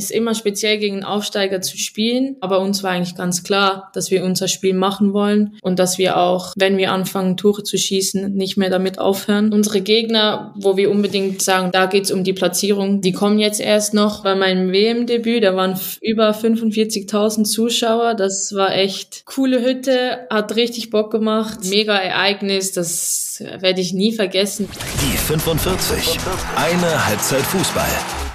ist immer speziell gegen Aufsteiger zu spielen. Aber uns war eigentlich ganz klar, dass wir unser Spiel machen wollen und dass wir auch, wenn wir anfangen, Tore zu schießen, nicht mehr damit aufhören. Unsere Gegner, wo wir unbedingt sagen, da geht's um die Platzierung, die kommen jetzt erst noch. Bei meinem WM-Debüt, da waren über 45.000 Zuschauer. Das war echt coole Hütte, hat richtig Bock gemacht. Mega Ereignis, das werde ich nie vergessen. Die 45. Eine Halbzeit Fußball.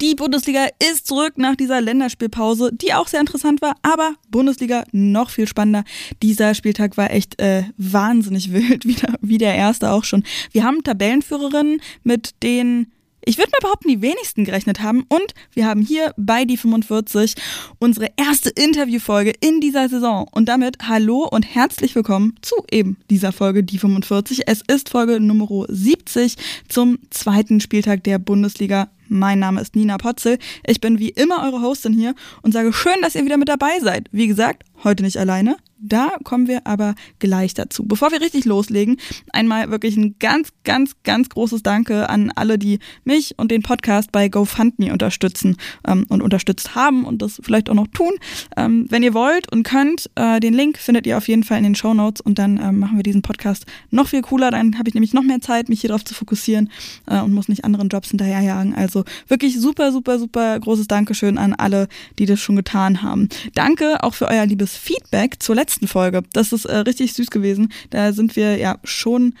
Die Bundesliga ist zurück nach dieser Länderspielpause, die auch sehr interessant war, aber Bundesliga noch viel spannender. Dieser Spieltag war echt äh, wahnsinnig wild, wieder, wie der erste auch schon. Wir haben Tabellenführerinnen, mit denen ich würde mal behaupten, die wenigsten gerechnet haben. Und wir haben hier bei die 45 unsere erste Interviewfolge in dieser Saison. Und damit hallo und herzlich willkommen zu eben dieser Folge, die 45. Es ist Folge Nummer 70 zum zweiten Spieltag der Bundesliga. Mein Name ist Nina Potzel. Ich bin wie immer eure Hostin hier und sage schön, dass ihr wieder mit dabei seid. Wie gesagt, heute nicht alleine. Da kommen wir aber gleich dazu. Bevor wir richtig loslegen, einmal wirklich ein ganz, ganz, ganz großes Danke an alle, die mich und den Podcast bei GoFundMe unterstützen ähm, und unterstützt haben und das vielleicht auch noch tun. Ähm, wenn ihr wollt und könnt, äh, den Link findet ihr auf jeden Fall in den Show Notes und dann ähm, machen wir diesen Podcast noch viel cooler. Dann habe ich nämlich noch mehr Zeit, mich hier drauf zu fokussieren äh, und muss nicht anderen Jobs hinterherjagen. Also wirklich super, super, super großes Dankeschön an alle, die das schon getan haben. Danke auch für euer liebes Feedback zur letzten letzten Folge. Das ist äh, richtig süß gewesen. Da sind wir ja schon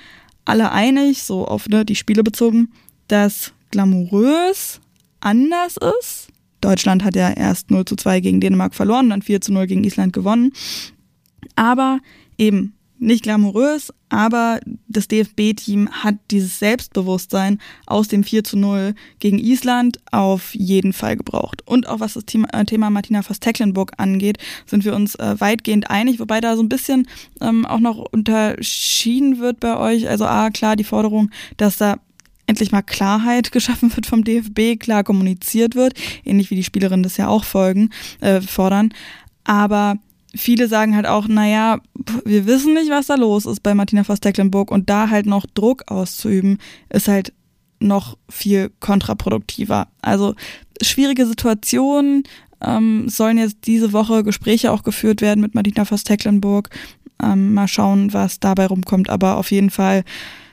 alle einig, so auf ne, die Spiele bezogen, dass glamourös anders ist. Deutschland hat ja erst 0 zu 2 gegen Dänemark verloren, dann 4 zu 0 gegen Island gewonnen. Aber eben nicht glamourös, aber das DFB-Team hat dieses Selbstbewusstsein aus dem 4 zu 0 gegen Island auf jeden Fall gebraucht. Und auch was das Thema, äh, Martina Voss-Tecklenburg angeht, sind wir uns äh, weitgehend einig, wobei da so ein bisschen ähm, auch noch unterschieden wird bei euch. Also A, klar, die Forderung, dass da endlich mal Klarheit geschaffen wird vom DFB, klar kommuniziert wird, ähnlich wie die Spielerinnen das ja auch folgen, äh, fordern. Aber viele sagen halt auch, naja, wir wissen nicht, was da los ist bei Martina Voss-Tecklenburg und da halt noch Druck auszuüben, ist halt noch viel kontraproduktiver. Also schwierige Situationen, ähm, sollen jetzt diese Woche Gespräche auch geführt werden mit Martina Voss-Tecklenburg. Ähm, mal schauen, was dabei rumkommt, aber auf jeden Fall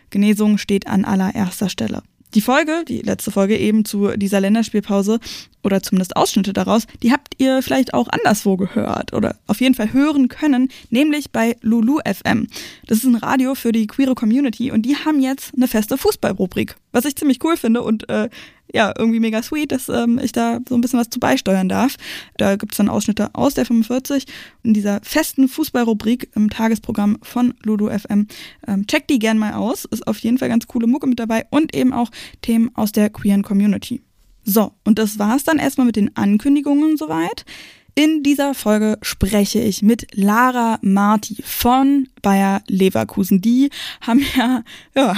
Genesung steht an allererster Stelle. Die Folge, die letzte Folge eben zu dieser Länderspielpause oder zumindest Ausschnitte daraus, die habt ihr vielleicht auch anderswo gehört oder auf jeden Fall hören können, nämlich bei Lulu FM. Das ist ein Radio für die queere Community und die haben jetzt eine feste Fußballrubrik, was ich ziemlich cool finde und äh, ja, irgendwie mega sweet, dass ähm, ich da so ein bisschen was zu beisteuern darf. Da gibt's dann Ausschnitte aus der 45 in dieser festen Fußballrubrik im Tagesprogramm von Ludo FM. Ähm, checkt die gern mal aus, ist auf jeden Fall ganz coole Mucke mit dabei und eben auch Themen aus der queeren Community. So, und das war's dann erstmal mit den Ankündigungen soweit. In dieser Folge spreche ich mit Lara Marti von Bayer Leverkusen. Die haben ja, ja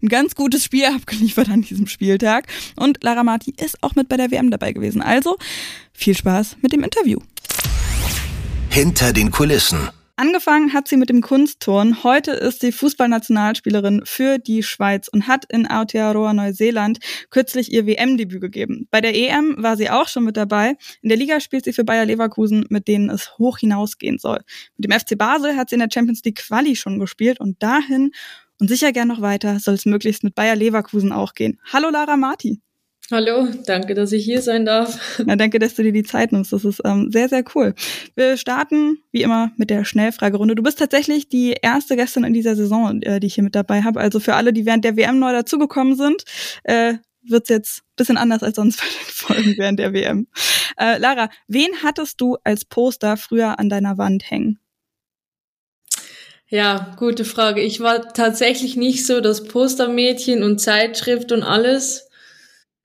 ein ganz gutes Spiel abgeliefert an diesem Spieltag. Und Lara Marti ist auch mit bei der WM dabei gewesen. Also viel Spaß mit dem Interview. Hinter den Kulissen. Angefangen hat sie mit dem Kunstturn. Heute ist sie Fußballnationalspielerin für die Schweiz und hat in Aotearoa Neuseeland kürzlich ihr WM-Debüt gegeben. Bei der EM war sie auch schon mit dabei. In der Liga spielt sie für Bayer Leverkusen, mit denen es hoch hinausgehen soll. Mit dem FC Basel hat sie in der Champions League Quali schon gespielt und dahin und sicher gern noch weiter soll es möglichst mit Bayer Leverkusen auch gehen. Hallo Lara Marti. Hallo, danke, dass ich hier sein darf. Ja, danke, dass du dir die Zeit nimmst. Das ist ähm, sehr, sehr cool. Wir starten wie immer mit der Schnellfragerunde. Du bist tatsächlich die erste gestern in dieser Saison, äh, die ich hier mit dabei habe. Also für alle, die während der WM neu dazugekommen sind, äh, wird's jetzt bisschen anders als sonst bei den Folgen während der WM. Äh, Lara, wen hattest du als Poster früher an deiner Wand hängen? Ja, gute Frage. Ich war tatsächlich nicht so das Postermädchen und Zeitschrift und alles.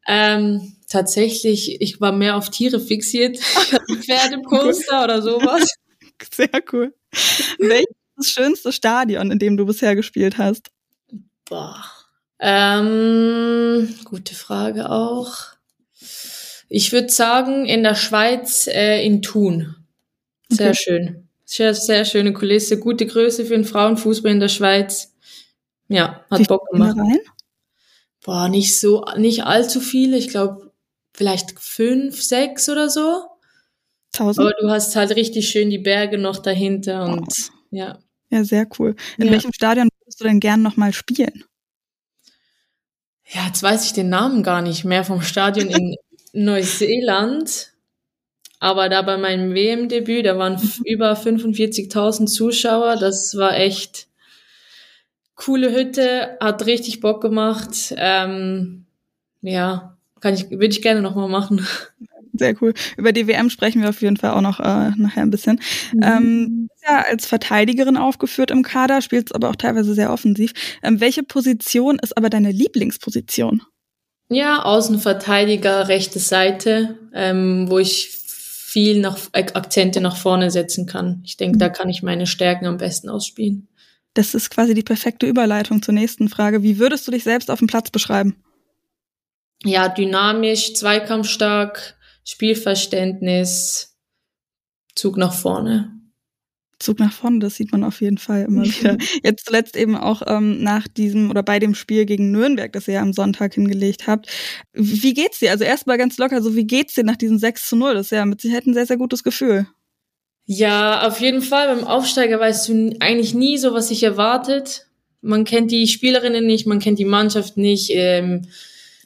Ähm, tatsächlich, ich war mehr auf Tiere fixiert. Pferdeposter oder sowas. Sehr cool. Welches ist das schönste Stadion, in dem du bisher gespielt hast? Boah. Ähm, gute Frage auch. Ich würde sagen, in der Schweiz äh, in Thun. Sehr okay. schön. Sehr, sehr schöne Kulisse, gute Größe für den Frauenfußball in der Schweiz. Ja, hat Wie Bock gemacht. Rein? Boah, nicht so, nicht allzu viele. Ich glaube vielleicht fünf, sechs oder so. Tausend? Aber du hast halt richtig schön die Berge noch dahinter und Oh. ja. Ja, sehr cool. In Ja. welchem Stadion würdest du denn gern nochmal spielen? Ja, jetzt weiß ich den Namen gar nicht mehr vom Stadion in Neuseeland. Aber da bei meinem WM-Debüt, da waren über 45.000 Zuschauer. Das war echt coole Hütte, hat richtig Bock gemacht. Ähm, ja, kann ich, würde ich gerne nochmal machen. Sehr cool. Über die WM sprechen wir auf jeden Fall auch noch äh, nachher ein bisschen. Ähm, du bist ja als Verteidigerin aufgeführt im Kader, spielst aber auch teilweise sehr offensiv. Ähm, welche Position ist aber deine Lieblingsposition? Ja, Außenverteidiger, rechte Seite, ähm, wo ich viel nach, Ak- Akzente nach vorne setzen kann. Ich denke, da kann ich meine Stärken am besten ausspielen. Das ist quasi die perfekte Überleitung zur nächsten Frage. Wie würdest du dich selbst auf dem Platz beschreiben? Ja, dynamisch, zweikampfstark, Spielverständnis, Zug nach vorne. Zug nach vorne, das sieht man auf jeden Fall immer wieder. Jetzt zuletzt eben auch ähm, nach diesem oder bei dem Spiel gegen Nürnberg, das ihr ja am Sonntag hingelegt habt. Wie geht's dir? Also erstmal ganz locker, so wie geht's dir nach diesem 6 zu 0? Das ist ja mit Sicherheit ein sehr, sehr gutes Gefühl. Ja, auf jeden Fall. Beim Aufsteiger weißt du eigentlich nie so, was sich erwartet. Man kennt die Spielerinnen nicht, man kennt die Mannschaft nicht. Ähm,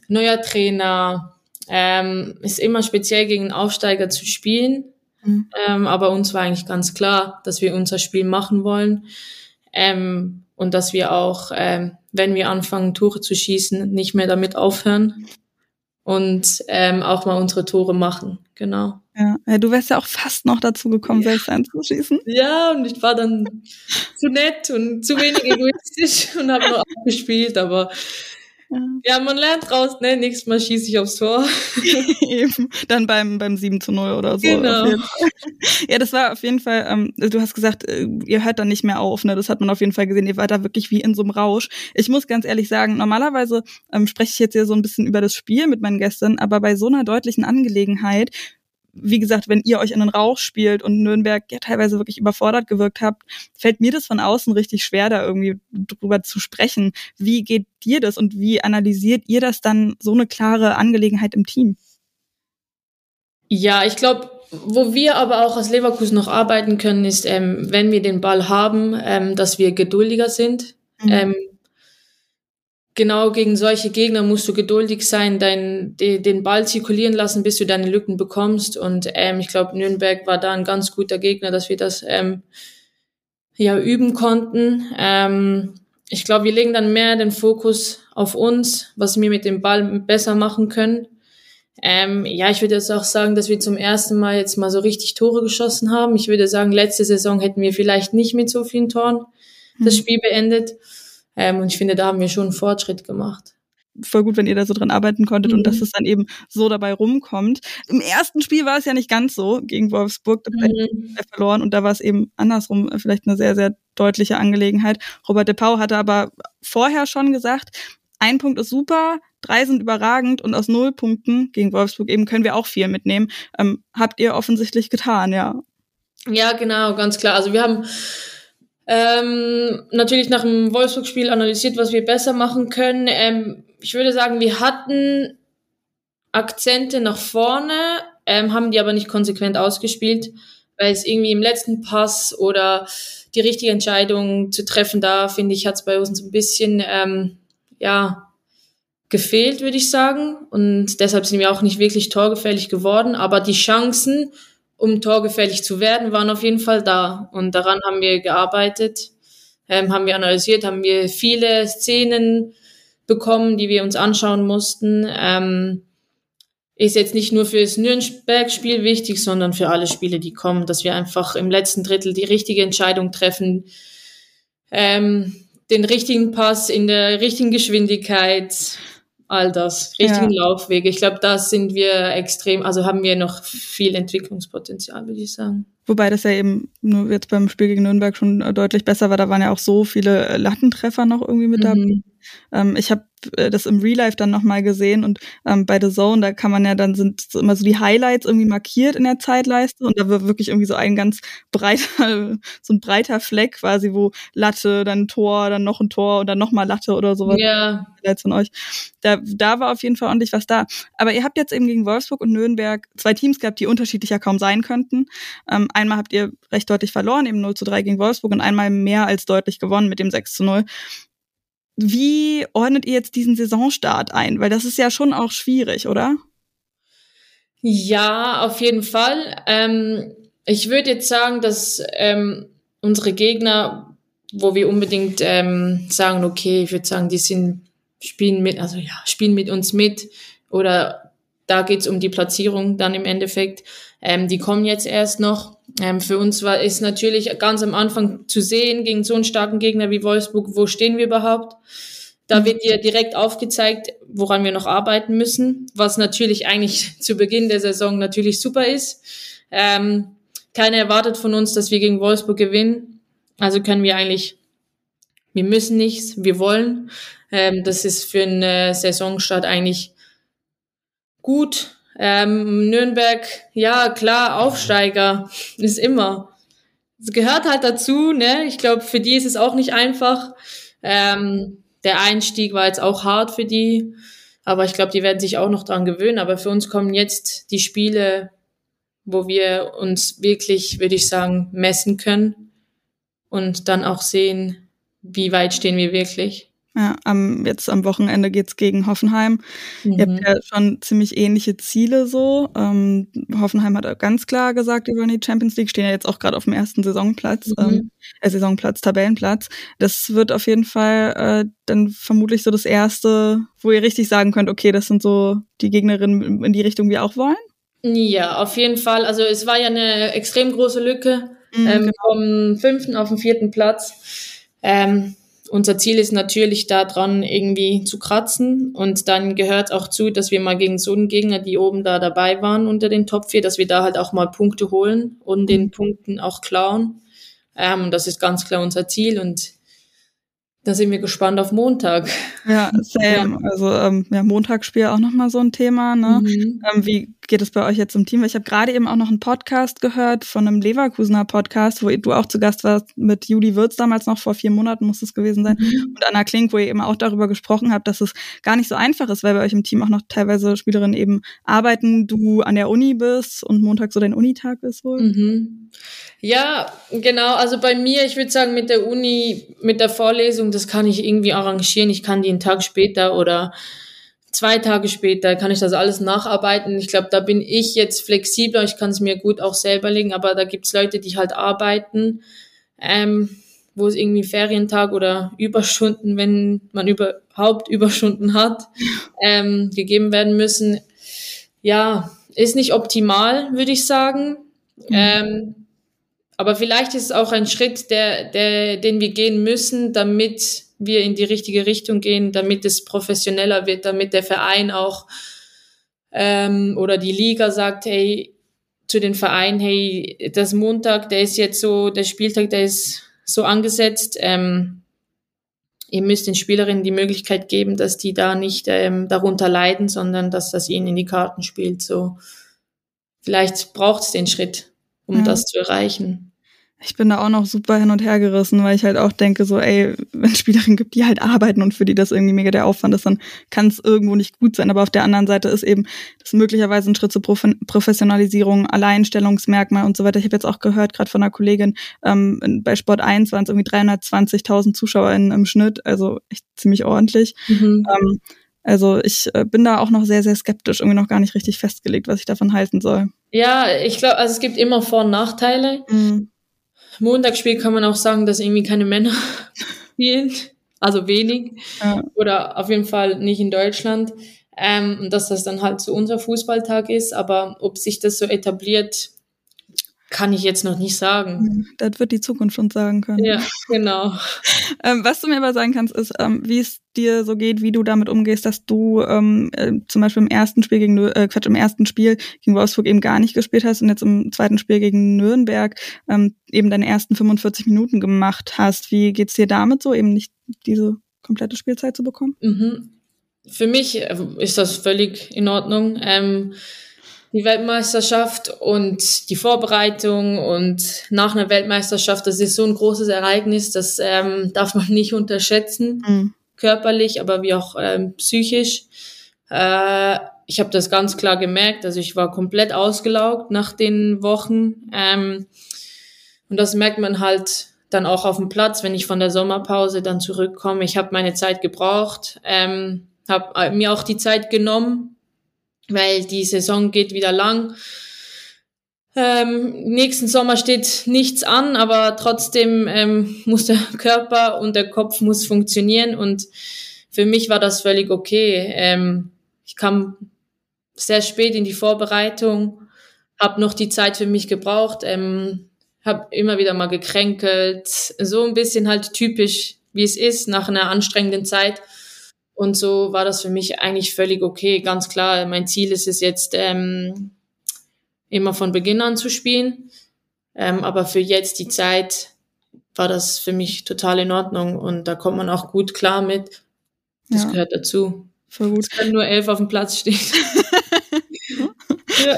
neuer Trainer. Ähm, ist immer speziell gegen einen Aufsteiger zu spielen. Mhm. Ähm, aber uns war eigentlich ganz klar, dass wir unser Spiel machen wollen. Ähm, und dass wir auch, ähm, wenn wir anfangen, Tore zu schießen, nicht mehr damit aufhören. Und ähm, auch mal unsere Tore machen. Genau. Ja, ja, du wärst ja auch fast noch dazu gekommen, Ja. selbst einzuschießen. Ja, und ich war dann zu nett und zu wenig egoistisch und habe nur abgespielt, aber Ja. ja, man lernt draus, ne? Nächstes Mal schieße ich aufs Tor. Eben. Dann beim, beim 7 zu 0 oder so. Genau. Ja, das war auf jeden Fall, ähm, du hast gesagt, äh, ihr hört dann nicht mehr auf, ne? Das hat man auf jeden Fall gesehen. Ihr wart da wirklich wie in so einem Rausch. Ich muss ganz ehrlich sagen, normalerweise ähm, spreche ich jetzt hier so ein bisschen über das Spiel mit meinen Gästen, aber bei so einer deutlichen Angelegenheit, wie gesagt, wenn ihr euch in den Rauch spielt und Nürnberg ja teilweise wirklich überfordert gewirkt habt, fällt mir das von außen richtig schwer, da irgendwie drüber zu sprechen. Wie geht dir das und wie analysiert ihr das dann so eine klare Angelegenheit im Team? Ja, ich glaube, wo wir aber auch als Leverkusen noch arbeiten können, ist, ähm, wenn wir den Ball haben, ähm, dass wir geduldiger sind. Mhm. Ähm, genau gegen solche Gegner musst du geduldig sein, dein, de, den Ball zirkulieren lassen, bis du deine Lücken bekommst. Und ähm, ich glaube, Nürnberg war da ein ganz guter Gegner, dass wir das ähm, ja üben konnten. Ähm, ich glaube, wir legen dann mehr den Fokus auf uns, was wir mit dem Ball besser machen können. Ähm, ja, ich würde jetzt auch sagen, dass wir zum ersten Mal jetzt mal so richtig Tore geschossen haben. Ich würde sagen, letzte Saison hätten wir vielleicht nicht mit so vielen Toren das Mhm. Spiel beendet. Ähm, und ich finde, da haben wir schon einen Fortschritt gemacht. voll gut, wenn ihr da so dran arbeiten konntet und Mhm. dass es dann eben so dabei rumkommt. Im ersten Spiel war es ja nicht ganz so gegen Wolfsburg, da Mhm. verloren und da war es eben andersrum äh, vielleicht eine sehr, sehr deutliche Angelegenheit. Robert de Pau hatte aber vorher schon gesagt, ein Punkt ist super, drei sind überragend und aus null Punkten gegen Wolfsburg eben können wir auch viel mitnehmen. Ähm, habt ihr offensichtlich getan, ja. Ja, genau, ganz klar. Also wir haben ähm, natürlich nach dem Wolfsburg-Spiel analysiert, was wir besser machen können. Ähm, ich würde sagen, wir hatten Akzente nach vorne, ähm, haben die aber nicht konsequent ausgespielt, weil es irgendwie im letzten Pass oder die richtige Entscheidung zu treffen, da finde ich, hat es bei uns ein bisschen ähm, ja gefehlt, würde ich sagen. Und deshalb sind wir auch nicht wirklich torgefährlich geworden. Aber die Chancen, um torgefährlich zu werden, waren auf jeden Fall da. Und daran haben wir gearbeitet, ähm, haben wir analysiert, haben wir viele Szenen bekommen, die wir uns anschauen mussten. Ähm, ist jetzt nicht nur für das Nürnberg-Spiel wichtig, sondern für alle Spiele, die kommen, dass wir einfach im letzten Drittel die richtige Entscheidung treffen, ähm, den richtigen Pass in der richtigen Geschwindigkeit, all das, richtigen Ja. Laufwege. Ich glaube, da sind wir extrem, also haben wir noch viel Entwicklungspotenzial, würde ich sagen. Wobei das ja eben nur jetzt beim Spiel gegen Nürnberg schon deutlich besser war. Da waren ja auch so viele Lattentreffer noch irgendwie mit dabei. Mhm. Ähm, ich habe äh, das im Real Life dann nochmal gesehen und ähm, bei The Zone, da kann man ja dann sind so immer so die Highlights irgendwie markiert in der Zeitleiste und da wird wirklich irgendwie so ein ganz breiter, so ein breiter Fleck quasi, wo Latte, dann Tor, dann noch ein Tor und dann nochmal Latte oder sowas. Ja. Highlights von euch. Da, da war auf jeden Fall ordentlich was da. Aber ihr habt jetzt eben gegen Wolfsburg und Nürnberg zwei Teams gehabt, die unterschiedlicher kaum sein könnten. Ähm, einmal habt ihr recht deutlich verloren, eben 0 zu 3 gegen Wolfsburg und einmal mehr als deutlich gewonnen mit dem 6 zu 0. Wie ordnet ihr jetzt diesen Saisonstart ein? Weil das ist ja schon auch schwierig, oder? Ja, auf jeden Fall. Ähm, ich würde jetzt sagen, dass ähm, unsere Gegner, wo wir unbedingt ähm, sagen, okay, ich würde sagen, die sind spielen mit, also ja, spielen mit uns mit oder da geht's um die Platzierung dann im Endeffekt. Ähm, die kommen jetzt erst noch. Ähm, für uns war ist natürlich ganz am Anfang zu sehen gegen so einen starken Gegner wie Wolfsburg, wo stehen wir überhaupt? Da wird dir direkt aufgezeigt, woran wir noch arbeiten müssen, was natürlich eigentlich zu Beginn der Saison natürlich super ist. Ähm, keiner erwartet von uns, dass wir gegen Wolfsburg gewinnen. Also können wir eigentlich, wir müssen nichts, wir wollen. Ähm, das ist für einen Saisonstart eigentlich gut. Ähm, Nürnberg, ja klar, Aufsteiger ist immer. Es gehört halt dazu, ne? Ich glaube, für die ist es auch nicht einfach. Ähm, der Einstieg war jetzt auch hart für die, aber ich glaube, die werden sich auch noch dran gewöhnen. Aber für uns kommen jetzt die Spiele, wo wir uns wirklich, würde ich sagen, messen können und dann auch sehen, wie weit stehen wir wirklich. Ja, am, jetzt am Wochenende geht's gegen Hoffenheim. Mhm. Ihr habt ja schon ziemlich ähnliche Ziele so. Ähm, Hoffenheim hat ganz klar gesagt, die wollen die Champions League, stehen ja jetzt auch gerade auf dem ersten Saisonplatz, mhm. ähm, äh, Saisonplatz, Tabellenplatz. Das wird auf jeden Fall äh, dann vermutlich so das erste, wo ihr richtig sagen könnt, okay, das sind so die Gegnerinnen in die Richtung, wir auch wollen. Ja, auf jeden Fall. Also es war ja eine extrem große Lücke mhm, ähm, genau. vom fünften auf den vierten Platz. Ähm, unser Ziel ist natürlich daran, irgendwie zu kratzen. Und dann gehört auch zu, dass wir mal gegen so einen Gegner, die oben da dabei waren unter den Top 4, dass wir da halt auch mal Punkte holen und den Punkten auch klauen. Ähm, das ist ganz klar unser Ziel. Und da sind wir gespannt auf Montag. Ja, same. Ja. Also ähm, ja, Montagsspiel auch nochmal so ein Thema. Ne? Mhm. Ähm, wie geht es bei euch jetzt im Team? Ich habe gerade eben auch noch einen Podcast gehört von einem Leverkusener Podcast, wo du auch zu Gast warst mit Juli Wirz damals noch vor vier Monaten muss es gewesen sein mhm. und Anna Klink, wo ihr eben auch darüber gesprochen habt, dass es gar nicht so einfach ist, weil bei euch im Team auch noch teilweise Spielerinnen eben arbeiten, du an der Uni bist und Montag so dein Unitag ist wohl. Mhm. Ja, genau. Also bei mir, ich würde sagen, mit der Uni, mit der Vorlesung, das kann ich irgendwie arrangieren. Ich kann die einen Tag später oder zwei Tage später kann ich das alles nacharbeiten. Ich glaube, da bin ich jetzt flexibler. Ich kann es mir gut auch selber legen, aber da gibt's Leute, die halt arbeiten, ähm, wo es irgendwie Ferientag oder Überstunden, wenn man überhaupt Überstunden hat, ähm, gegeben werden müssen. Ja, ist nicht optimal, würde ich sagen. Mhm. Ähm, aber vielleicht ist es auch ein Schritt, der, der, den wir gehen müssen, damit wir in die richtige Richtung gehen, damit es professioneller wird, damit der Verein auch ähm, oder die Liga sagt, hey, zu den Vereinen, hey, das Montag, der ist jetzt so, der Spieltag, der ist so angesetzt. Ähm, ihr müsst den Spielerinnen die Möglichkeit geben, dass die da nicht ähm, darunter leiden, sondern dass das ihnen in die Karten spielt. So, vielleicht braucht es den Schritt, um ja. das zu erreichen ich bin da auch noch super hin und her gerissen, weil ich halt auch denke, so, ey, wenn es Spielerinnen gibt, die halt arbeiten und für die das irgendwie mega der Aufwand ist, dann kann es irgendwo nicht gut sein. Aber auf der anderen Seite ist eben das möglicherweise ein Schritt zur Prof Professionalisierung, Alleinstellungsmerkmal und so weiter. Ich habe jetzt auch gehört, gerade von einer Kollegin, ähm, bei Sport 1 waren es irgendwie 320.000 ZuschauerInnen im Schnitt, also echt ziemlich ordentlich. Mhm. Ähm, also ich äh, bin da auch noch sehr, sehr skeptisch, irgendwie noch gar nicht richtig festgelegt, was ich davon halten soll. Ja, ich glaube, also es gibt immer Vor- und Nachteile. Mhm. Montagsspiel kann man auch sagen, dass irgendwie keine Männer spielen, also wenig ja. oder auf jeden Fall nicht in Deutschland. Ähm, und dass das dann halt so unser Fußballtag ist, aber ob sich das so etabliert, kann ich jetzt noch nicht sagen. Das wird die Zukunft uns sagen können. Ja, genau. ähm, was du mir aber sagen kannst, ist, ähm, wie es dir so geht, wie du damit umgehst, dass du ähm, äh, zum Beispiel im ersten Spiel gegen äh, Quatsch, im ersten Spiel gegen Wolfsburg eben gar nicht gespielt hast und jetzt im zweiten Spiel gegen Nürnberg ähm, eben deine ersten 45 Minuten gemacht hast. Wie geht's dir damit so, eben nicht diese komplette Spielzeit zu bekommen? Mhm. Für mich äh, ist das völlig in Ordnung. Ähm, die Weltmeisterschaft und die Vorbereitung und nach einer Weltmeisterschaft, das ist so ein großes Ereignis, das ähm, darf man nicht unterschätzen, mhm. körperlich, aber wie auch ähm, psychisch. Äh, ich habe das ganz klar gemerkt, also ich war komplett ausgelaugt nach den Wochen ähm, und das merkt man halt dann auch auf dem Platz, wenn ich von der Sommerpause dann zurückkomme. Ich habe meine Zeit gebraucht, ähm, habe äh, mir auch die Zeit genommen, weil die Saison geht wieder lang. Ähm, nächsten Sommer steht nichts an, aber trotzdem ähm, muss der Körper und der Kopf muss funktionieren und für mich war das völlig okay. Ähm, ich kam sehr spät in die Vorbereitung, habe noch die Zeit für mich gebraucht, ähm, habe immer wieder mal gekränkelt, so ein bisschen halt typisch, wie es ist nach einer anstrengenden Zeit. Und so war das für mich eigentlich völlig okay. Ganz klar, mein Ziel ist es jetzt, ähm, immer von Beginn an zu spielen. Ähm, aber für jetzt die Zeit war das für mich total in Ordnung und da kommt man auch gut klar mit. Das ja. gehört dazu. Voll gut. Es können nur elf auf dem Platz stehen. ja.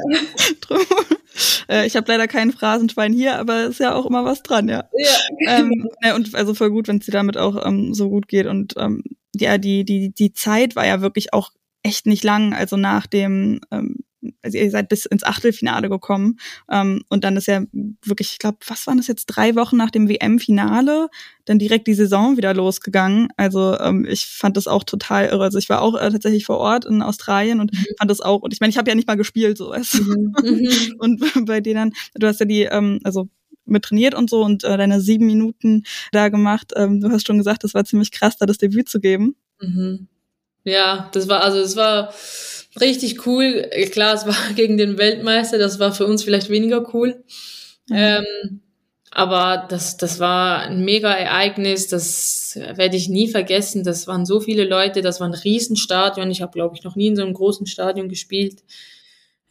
Äh, ich habe leider kein Phrasenschwein hier, aber ist ja auch immer was dran, ja. ja. Ähm, ja und also voll gut, wenn es dir damit auch ähm, so gut geht. Und ähm, ja, die, die, die Zeit war ja wirklich auch echt nicht lang. Also nach dem, ähm, also ihr seid bis ins Achtelfinale gekommen. Ähm, und dann ist ja wirklich, ich glaube, was waren das jetzt, drei Wochen nach dem WM-Finale, dann direkt die Saison wieder losgegangen. Also ähm, ich fand das auch total irre. Also ich war auch äh, tatsächlich vor Ort in Australien und mhm. fand das auch, und ich meine, ich habe ja nicht mal gespielt, so weißt. Mhm. mhm. und bei denen, du hast ja die, ähm, also mit trainiert und so und äh, deine sieben Minuten da gemacht. Ähm, du hast schon gesagt, das war ziemlich krass, da das Debüt zu geben. Mhm. Ja, das war also es war richtig cool. Klar, es war gegen den Weltmeister, das war für uns vielleicht weniger cool. Mhm. Ähm, aber das, das war ein mega Ereignis, das werde ich nie vergessen. Das waren so viele Leute, das war ein Riesenstadion. Ich habe, glaube ich, noch nie in so einem großen Stadion gespielt.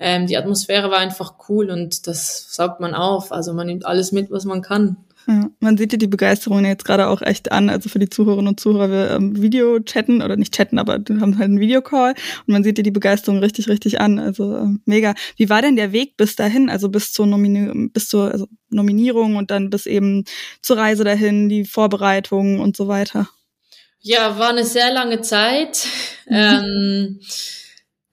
Ähm, die Atmosphäre war einfach cool und das saugt man auf. Also man nimmt alles mit, was man kann. Ja, man sieht dir die Begeisterung jetzt gerade auch echt an. Also für die Zuhörerinnen und Zuhörer, wir ähm, Video chatten oder nicht chatten, aber wir haben halt einen Videocall und man sieht dir die Begeisterung richtig, richtig an. Also äh, mega. Wie war denn der Weg bis dahin? Also bis zur, Nomini bis zur also Nominierung und dann bis eben zur Reise dahin, die Vorbereitung und so weiter? Ja, war eine sehr lange Zeit. Mhm. Ähm,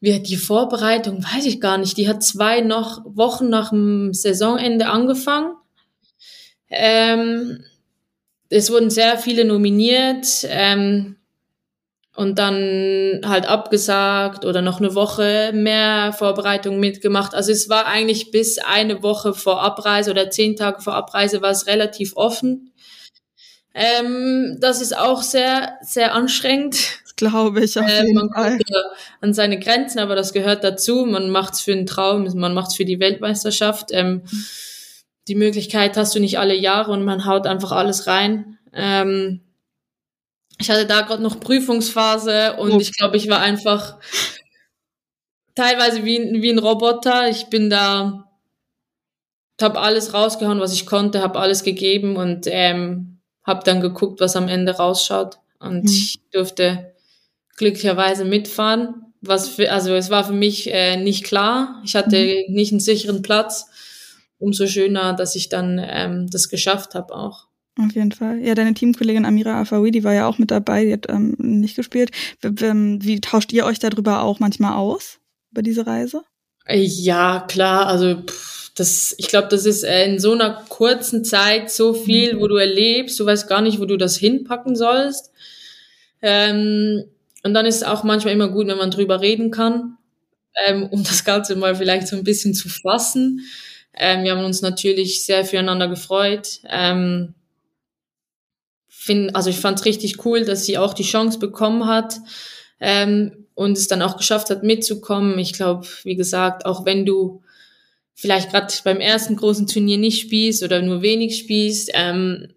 wie die Vorbereitung, weiß ich gar nicht. Die hat zwei noch Wochen nach dem Saisonende angefangen. Ähm, es wurden sehr viele nominiert ähm, und dann halt abgesagt oder noch eine Woche mehr Vorbereitung mitgemacht. Also es war eigentlich bis eine Woche vor Abreise oder zehn Tage vor Abreise war es relativ offen. Ähm, das ist auch sehr, sehr anstrengend. Glaube ich. Auf äh, jeden man Fall. kommt an seine Grenzen, aber das gehört dazu. Man macht's für einen Traum, man macht's für die Weltmeisterschaft. Ähm, die Möglichkeit hast du nicht alle Jahre und man haut einfach alles rein. Ähm, ich hatte da gerade noch Prüfungsphase und okay. ich glaube, ich war einfach teilweise wie, wie ein Roboter. Ich bin da, habe alles rausgehauen, was ich konnte, habe alles gegeben und ähm, habe dann geguckt, was am Ende rausschaut. Und mhm. ich durfte glücklicherweise mitfahren. Was für, also es war für mich äh, nicht klar. Ich hatte mhm. nicht einen sicheren Platz umso schöner, dass ich dann ähm, das geschafft habe auch. Auf jeden Fall. Ja, deine Teamkollegin Amira Afawi, die war ja auch mit dabei, die hat ähm, nicht gespielt. Wie, ähm, wie tauscht ihr euch darüber auch manchmal aus, über diese Reise? Äh, ja, klar, also pff, das, ich glaube, das ist äh, in so einer kurzen Zeit so viel, mhm. wo du erlebst, du weißt gar nicht, wo du das hinpacken sollst. Ähm, und dann ist es auch manchmal immer gut, wenn man drüber reden kann, ähm, um das Ganze mal vielleicht so ein bisschen zu fassen. Ähm, wir haben uns natürlich sehr füreinander gefreut. Ähm, find, also ich fand es richtig cool, dass sie auch die Chance bekommen hat ähm, und es dann auch geschafft hat, mitzukommen. Ich glaube, wie gesagt, auch wenn du vielleicht gerade beim ersten großen Turnier nicht spielst oder nur wenig spielst, ähm,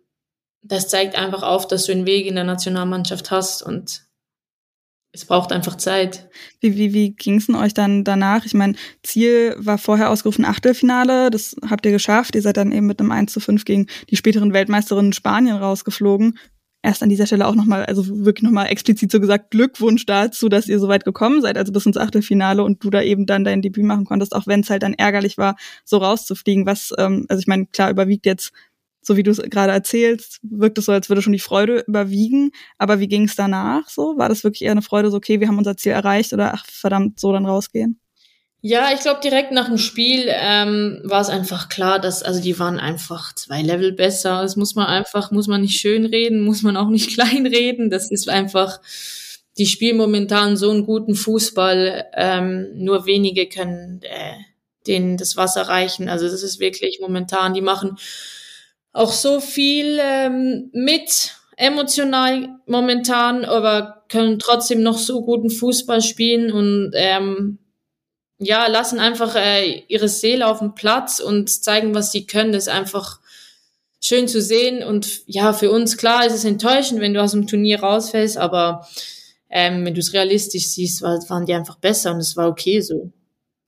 das zeigt einfach auf, dass du einen Weg in der Nationalmannschaft hast und es braucht einfach Zeit. Wie, wie, wie ging es denn euch dann danach? Ich meine, Ziel war vorher ausgerufen Achtelfinale, das habt ihr geschafft. Ihr seid dann eben mit einem 1 zu 5 gegen die späteren Weltmeisterinnen Spanien rausgeflogen. erst an dieser Stelle auch nochmal, also wirklich nochmal explizit so gesagt, Glückwunsch dazu, dass ihr so weit gekommen seid, also bis ins Achtelfinale und du da eben dann dein Debüt machen konntest, auch wenn es halt dann ärgerlich war, so rauszufliegen. Was, ähm, also ich meine, klar überwiegt jetzt so wie du es gerade erzählst, wirkt es so, als würde schon die Freude überwiegen. Aber wie ging es danach so? War das wirklich eher eine Freude, so okay, wir haben unser Ziel erreicht oder ach verdammt, so dann rausgehen? Ja, ich glaube, direkt nach dem Spiel ähm, war es einfach klar, dass, also die waren einfach zwei Level besser. Das muss man einfach, muss man nicht schön reden, muss man auch nicht klein reden. Das ist einfach, die spielen momentan so einen guten Fußball, ähm, nur wenige können äh, denen das Wasser reichen. Also das ist wirklich momentan, die machen auch so viel ähm, mit emotional momentan, aber können trotzdem noch so guten Fußball spielen und ähm, ja, lassen einfach äh, ihre Seele auf den Platz und zeigen, was sie können. Das ist einfach schön zu sehen. Und ja, für uns klar ist es enttäuschend, wenn du aus dem Turnier rausfällst, aber ähm, wenn du es realistisch siehst, war, waren die einfach besser und es war okay so.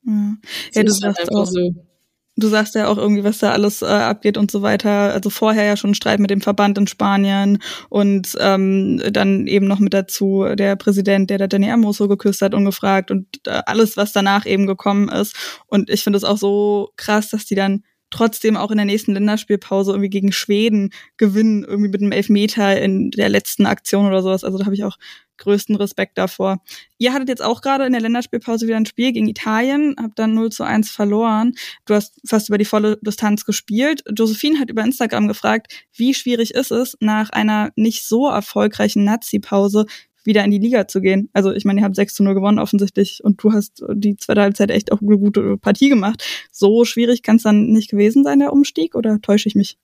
Ja, ja du sagst halt auch. So. Du sagst ja auch irgendwie, was da alles äh, abgeht und so weiter. Also vorher ja schon Streit mit dem Verband in Spanien und ähm, dann eben noch mit dazu der Präsident, der da Danny Amoso geküsst hat, ungefragt und äh, alles, was danach eben gekommen ist. Und ich finde es auch so krass, dass die dann trotzdem auch in der nächsten Länderspielpause irgendwie gegen Schweden gewinnen, irgendwie mit einem Elfmeter in der letzten Aktion oder sowas. Also da habe ich auch größten Respekt davor. Ihr hattet jetzt auch gerade in der Länderspielpause wieder ein Spiel gegen Italien, habt dann 0 zu 1 verloren. Du hast fast über die volle Distanz gespielt. Josephine hat über Instagram gefragt, wie schwierig ist es, nach einer nicht so erfolgreichen Nazi-Pause wieder in die Liga zu gehen. Also ich meine, ihr habt 6 zu 0 gewonnen offensichtlich und du hast die zweite Halbzeit echt auch eine gute Partie gemacht. So schwierig kann es dann nicht gewesen sein, der Umstieg, oder täusche ich mich?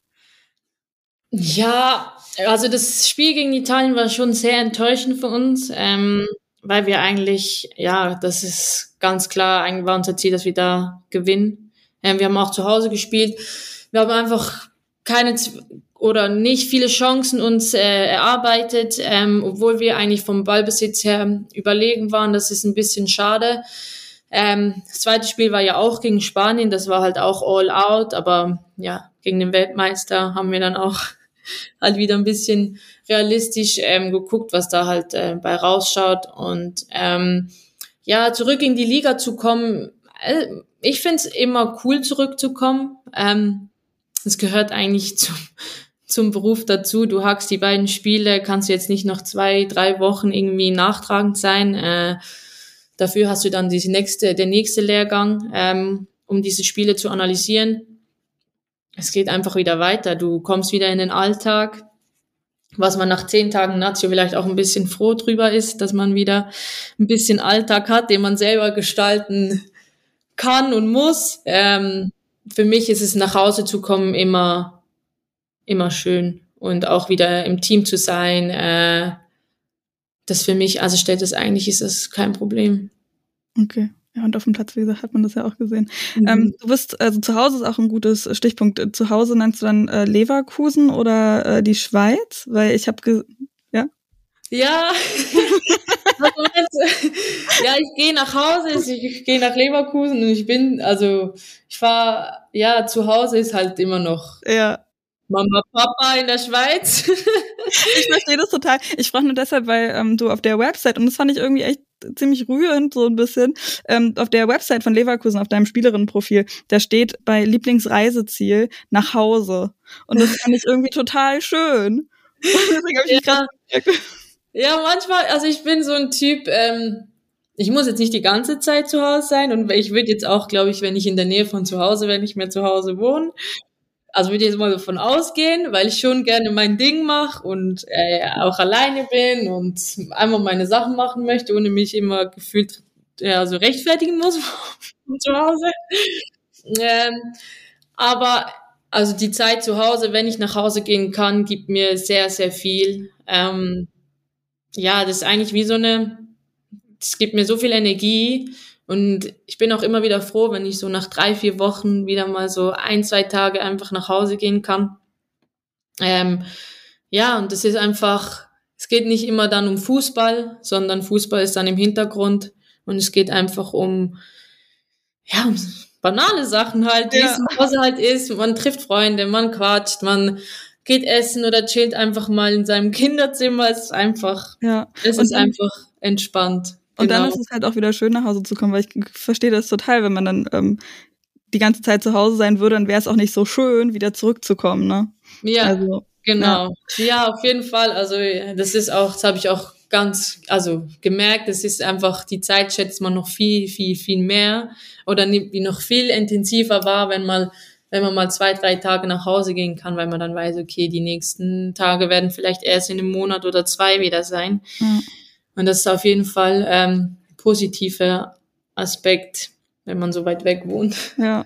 Ja, also das Spiel gegen Italien war schon sehr enttäuschend für uns, ähm, weil wir eigentlich, ja, das ist ganz klar, eigentlich war unser Ziel, dass wir da gewinnen. Ähm, wir haben auch zu Hause gespielt. Wir haben einfach keine oder nicht viele Chancen uns äh, erarbeitet, ähm, obwohl wir eigentlich vom Ballbesitz her überlegen waren. Das ist ein bisschen schade. Ähm, das zweite Spiel war ja auch gegen Spanien, das war halt auch all out, aber ja, gegen den Weltmeister haben wir dann auch halt wieder ein bisschen realistisch ähm, geguckt, was da halt äh, bei rausschaut. Und ähm, ja, zurück in die Liga zu kommen, äh, ich find's immer cool, zurückzukommen. Ähm, es gehört eigentlich zum, zum Beruf dazu. Du hackst die beiden Spiele, kannst du jetzt nicht noch zwei, drei Wochen irgendwie nachtragend sein. Äh, dafür hast du dann diese nächste, der nächste Lehrgang, ähm, um diese Spiele zu analysieren es geht einfach wieder weiter. Du kommst wieder in den Alltag, was man nach zehn Tagen Nazio vielleicht auch ein bisschen froh drüber ist, dass man wieder ein bisschen Alltag hat, den man selber gestalten kann und muss. Ähm, für mich ist es nach Hause zu kommen immer, immer schön und auch wieder im Team zu sein. Äh, das für mich, also stellt es eigentlich, ist das kein Problem. Okay. Ja, und auf dem Platz, wie gesagt, hat man das ja auch gesehen. Mhm. Ähm, du bist, also zu Hause ist auch ein gutes Stichpunkt. Zu Hause nennst du dann äh, Leverkusen oder äh, die Schweiz? Weil ich habe, ja? Ja. ja, ich gehe nach Hause, ich, ich gehe nach Leverkusen und ich bin, also ich war, ja, zu Hause ist halt immer noch. Ja. Mama, Papa in der Schweiz. ich verstehe das total. Ich frage nur deshalb, weil ähm, du auf der Website, und das fand ich irgendwie echt ziemlich rührend, so ein bisschen, ähm, auf der Website von Leverkusen, auf deinem Spielerinnenprofil, da steht bei Lieblingsreiseziel nach Hause. Und das fand ich irgendwie total schön. Deswegen hab ich ja. ja, manchmal, also ich bin so ein Typ, ähm, ich muss jetzt nicht die ganze Zeit zu Hause sein und ich würde jetzt auch, glaube ich, wenn ich in der Nähe von zu Hause, wenn ich mehr zu Hause wohne, also würde ich jetzt mal davon ausgehen, weil ich schon gerne mein Ding mache und äh, auch alleine bin und einmal meine Sachen machen möchte, ohne mich immer gefühlt ja, so rechtfertigen muss zu Hause. Ähm, aber also die Zeit zu Hause, wenn ich nach Hause gehen kann, gibt mir sehr, sehr viel. Ähm, ja, das ist eigentlich wie so eine, es gibt mir so viel Energie und ich bin auch immer wieder froh, wenn ich so nach drei, vier Wochen wieder mal so ein, zwei Tage einfach nach Hause gehen kann. Ähm, ja, und das ist einfach, es geht nicht immer dann um Fußball, sondern Fußball ist dann im Hintergrund und es geht einfach um, ja, um banale Sachen halt, wie ja. es zu Hause halt ist. Man trifft Freunde, man quatscht, man geht essen oder chillt einfach mal in seinem Kinderzimmer. Es ist einfach, ja. es ist dann, einfach entspannt. Und genau. dann ist es halt auch wieder schön, nach Hause zu kommen, weil ich verstehe das total, wenn man dann ähm, die ganze Zeit zu Hause sein würde, dann wäre es auch nicht so schön, wieder zurückzukommen, ne? Ja, also, genau. Ja. ja, auf jeden Fall. Also das ist auch, das habe ich auch ganz, also gemerkt, es ist einfach, die Zeit schätzt man noch viel, viel, viel mehr oder wie noch viel intensiver war, wenn man, wenn man mal zwei, drei Tage nach Hause gehen kann, weil man dann weiß, okay, die nächsten Tage werden vielleicht erst in einem Monat oder zwei wieder sein. Mhm. Und das ist auf jeden Fall ähm, positiver Aspekt wenn man so weit weg wohnt. Ja,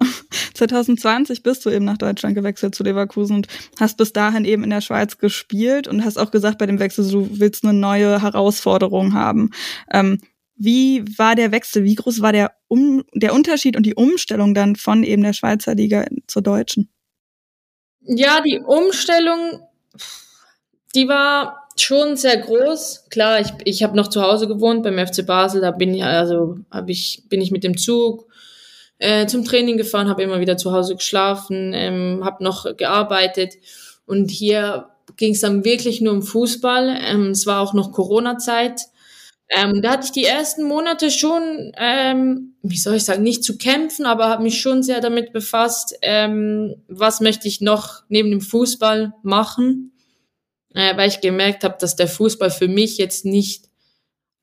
2020 bist du eben nach Deutschland gewechselt zu Leverkusen und hast bis dahin eben in der Schweiz gespielt und hast auch gesagt bei dem Wechsel, du willst eine neue Herausforderung haben. Ähm, wie war der Wechsel? Wie groß war der, um, der Unterschied und die Umstellung dann von eben der Schweizer Liga zur deutschen? Ja, die Umstellung, die war schon sehr groß. Klar, ich, ich habe noch zu Hause gewohnt beim FC Basel. Da bin ich also hab ich bin ich mit dem Zug äh, zum Training gefahren, habe immer wieder zu Hause geschlafen, ähm, habe noch gearbeitet und hier ging es dann wirklich nur um Fußball. Ähm, es war auch noch Corona-Zeit. Ähm, da hatte ich die ersten Monate schon, ähm, wie soll ich sagen, nicht zu kämpfen, aber habe mich schon sehr damit befasst, ähm, was möchte ich noch neben dem Fußball machen äh, weil ich gemerkt habe, dass der Fußball für mich jetzt nicht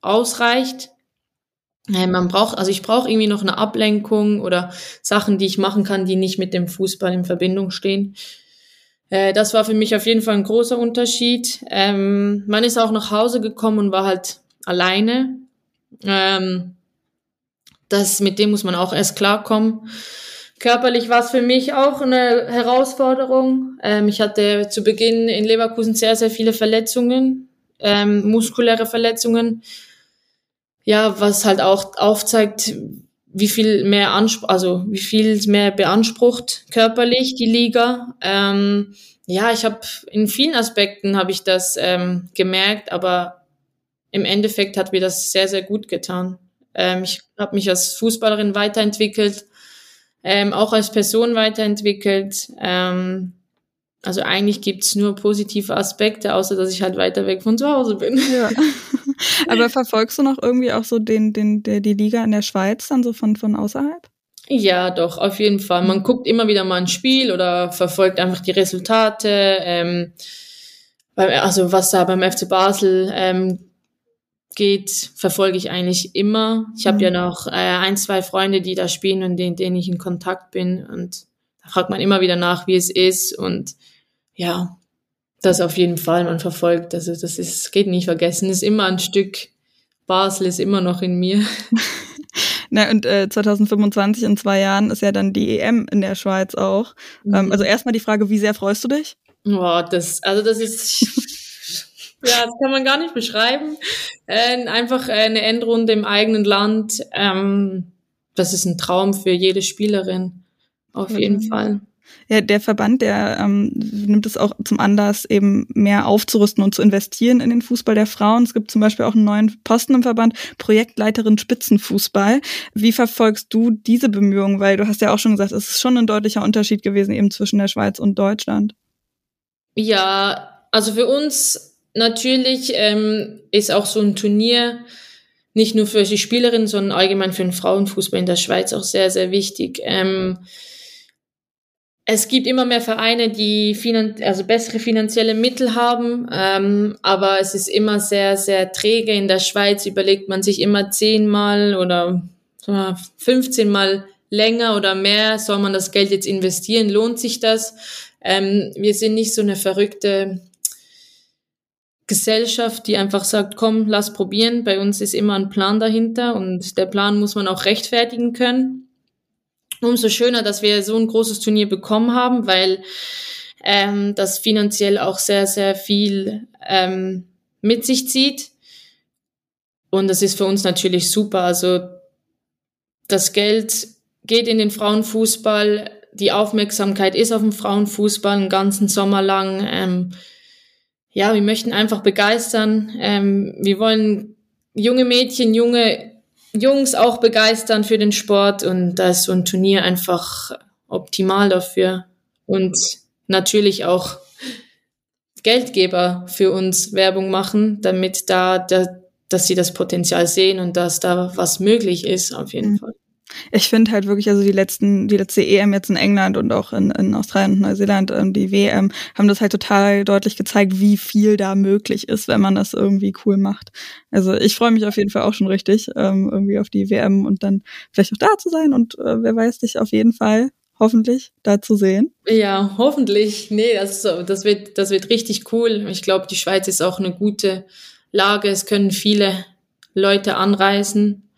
ausreicht. Man braucht, also ich brauche irgendwie noch eine Ablenkung oder Sachen, die ich machen kann, die nicht mit dem Fußball in Verbindung stehen. Äh, das war für mich auf jeden Fall ein großer Unterschied. Ähm, man ist auch nach Hause gekommen und war halt alleine. Ähm, das, mit dem muss man auch erst klarkommen. Körperlich war es für mich auch eine Herausforderung. Ähm, ich hatte zu Beginn in Leverkusen sehr, sehr viele Verletzungen, ähm, muskuläre Verletzungen. Ja, was halt auch aufzeigt, wie viel mehr Anspruch, also wie viel mehr beansprucht körperlich die Liga. Ähm, ja, ich habe in vielen Aspekten habe ich das ähm, gemerkt, aber im Endeffekt hat mir das sehr, sehr gut getan. Ähm, ich habe mich als Fußballerin weiterentwickelt ähm, auch als Person weiterentwickelt. Ähm, also eigentlich gibt's nur positive Aspekte, außer dass ich halt weiter weg von zu Hause bin. Ja. Aber verfolgst du noch irgendwie auch so den, den, der, die Liga in der Schweiz dann so von, von außerhalb? Ja, doch, auf jeden Fall. Man guckt immer wieder mal ein Spiel oder verfolgt einfach die Resultate. Ähm, also was da beim FC Basel ähm, geht, verfolge ich eigentlich immer. Ich habe mhm. ja noch äh, ein, zwei Freunde, die da spielen und denen, denen ich in Kontakt bin. Und da fragt man immer wieder nach, wie es ist. Und ja, das auf jeden Fall, man verfolgt. Also das ist, geht nicht vergessen, ist immer ein Stück. Basel ist immer noch in mir. Na, und äh, 2025 in zwei Jahren ist ja dann die EM in der Schweiz auch. Ähm, mhm. Ähm, also erstmal die Frage, wie sehr freust du dich? Boah, das, also das ist Ja, das kann man gar nicht beschreiben. Äh, einfach eine Endrunde im eigenen Land. Ähm, das ist ein Traum für jede Spielerin. Auf mhm. jeden Fall. Ja, der Verband, der ähm, nimmt es auch zum Anlass, eben mehr aufzurüsten und zu investieren in den Fußball der Frauen. Es gibt zum Beispiel auch einen neuen Posten im Verband, Projektleiterin Spitzenfußball. Wie verfolgst du diese Bemühungen? Weil du hast ja auch schon gesagt, es ist schon ein deutlicher Unterschied gewesen eben zwischen der Schweiz und Deutschland. Ja, also für uns natürlich ähm, ist auch so ein Turnier nicht nur für die Spielerinnen, sondern allgemein für den Frauenfußball in der Schweiz auch sehr, sehr wichtig. Ähm, es gibt immer mehr Vereine, die finan also bessere finanzielle Mittel haben, ähm, aber es ist immer sehr, sehr träge. In der Schweiz überlegt man sich immer zehnmal oder 15 Mal länger oder mehr, soll man das Geld jetzt investieren, lohnt sich das? Ähm, wir sind nicht so eine verrückte Gesellschaft, die einfach sagt, komm, lass probieren. Bei uns ist immer ein Plan dahinter und der Plan muss man auch rechtfertigen können. Umso schöner, dass wir so ein großes Turnier bekommen haben, weil ähm, das finanziell auch sehr, sehr viel ähm, mit sich zieht. Und das ist für uns natürlich super. Also das Geld geht in den Frauenfußball, die Aufmerksamkeit ist auf dem Frauenfußball einen ganzen Sommer lang. Ähm, ja, wir möchten einfach begeistern. Ähm, wir wollen junge Mädchen, junge Jungs auch begeistern für den Sport und da ist so ein Turnier einfach optimal dafür. Und natürlich auch Geldgeber für uns Werbung machen, damit da, da dass sie das Potenzial sehen und dass da was möglich ist, auf jeden mhm. Fall. Ich finde halt wirklich, also die letzten, die letzte EM jetzt in England und auch in, in Australien und Neuseeland, ähm, die WM, haben das halt total deutlich gezeigt, wie viel da möglich ist, wenn man das irgendwie cool macht. Also ich freue mich auf jeden Fall auch schon richtig, ähm, irgendwie auf die WM und dann vielleicht auch da zu sein und äh, wer weiß dich auf jeden Fall hoffentlich da zu sehen. Ja, hoffentlich. Nee, das, das, wird, das wird richtig cool. Ich glaube, die Schweiz ist auch eine gute Lage. Es können viele Leute anreisen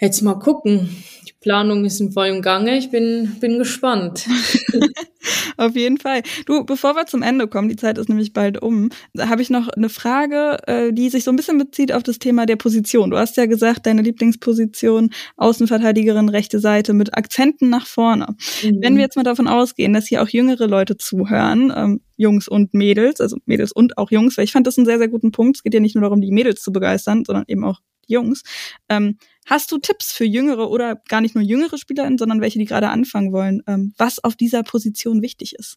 Jetzt mal gucken. Die Planung ist in vollem Gange. Ich bin, bin gespannt. Auf jeden Fall. Du, bevor wir zum Ende kommen, die Zeit ist nämlich bald um, habe ich noch eine Frage, äh, die sich so ein bisschen bezieht auf das Thema der Position. Du hast ja gesagt, deine Lieblingsposition, Außenverteidigerin, rechte Seite mit Akzenten nach vorne. Mhm. Wenn wir jetzt mal davon ausgehen, dass hier auch jüngere Leute zuhören, ähm, Jungs und Mädels, also Mädels und auch Jungs, weil ich fand das einen sehr, sehr guten Punkt. Es geht ja nicht nur darum, die Mädels zu begeistern, sondern eben auch die Jungs. Ähm, Hast du Tipps für jüngere oder gar nicht nur jüngere Spielerinnen, sondern welche, die gerade anfangen wollen, ähm, was auf dieser Position wichtig ist?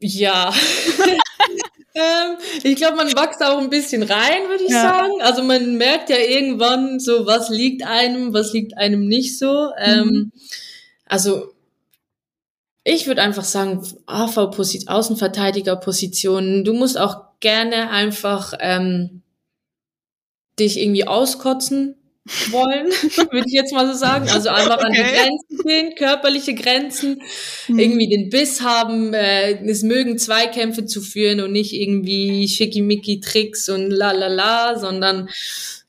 Ja. ähm, ich glaube, man wächst auch ein bisschen rein, würde ich ja. sagen. Also man merkt ja irgendwann so, was liegt einem, was liegt einem nicht so. Ähm, mhm. Also ich würde einfach sagen, AV-Außenverteidiger-Positionen. Du musst auch gerne einfach ähm, dich irgendwie auskotzen wollen, würde ich jetzt mal so sagen. Also einfach okay. an die Grenzen gehen, körperliche Grenzen, mhm. irgendwie den Biss haben, äh, es mögen Zweikämpfe zu führen und nicht irgendwie schickimicki-Tricks und la la la, sondern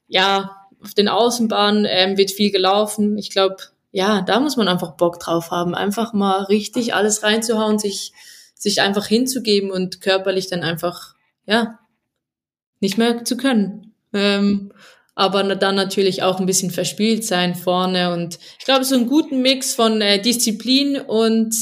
ja, auf den Außenbahnen ähm, wird viel gelaufen. Ich glaube, ja, da muss man einfach Bock drauf haben, einfach mal richtig alles reinzuhauen, sich, sich einfach hinzugeben und körperlich dann einfach, ja, nicht mehr zu können. Ähm, aber dann natürlich auch ein bisschen verspielt sein vorne. Und ich glaube, so einen guten Mix von äh, Disziplin und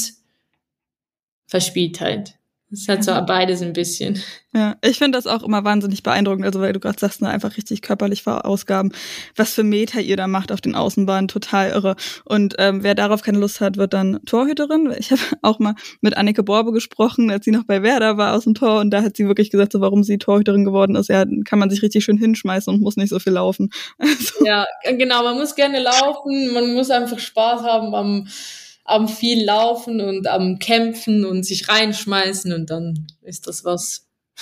Verspieltheit. Das hat so beides ein bisschen. Ja, ich finde das auch immer wahnsinnig beeindruckend, also weil du gerade sagst, ne, einfach richtig körperlich verausgaben, was für Meter ihr da macht auf den Außenbahnen, total irre. Und ähm, wer darauf keine Lust hat, wird dann Torhüterin. Ich habe auch mal mit Annike Borbe gesprochen, als sie noch bei Werder war aus dem Tor und da hat sie wirklich gesagt, so, warum sie Torhüterin geworden ist. Ja, kann man sich richtig schön hinschmeißen und muss nicht so viel laufen. Also. Ja, genau, man muss gerne laufen, man muss einfach Spaß haben am am viel Laufen und am Kämpfen und sich reinschmeißen und dann ist das was.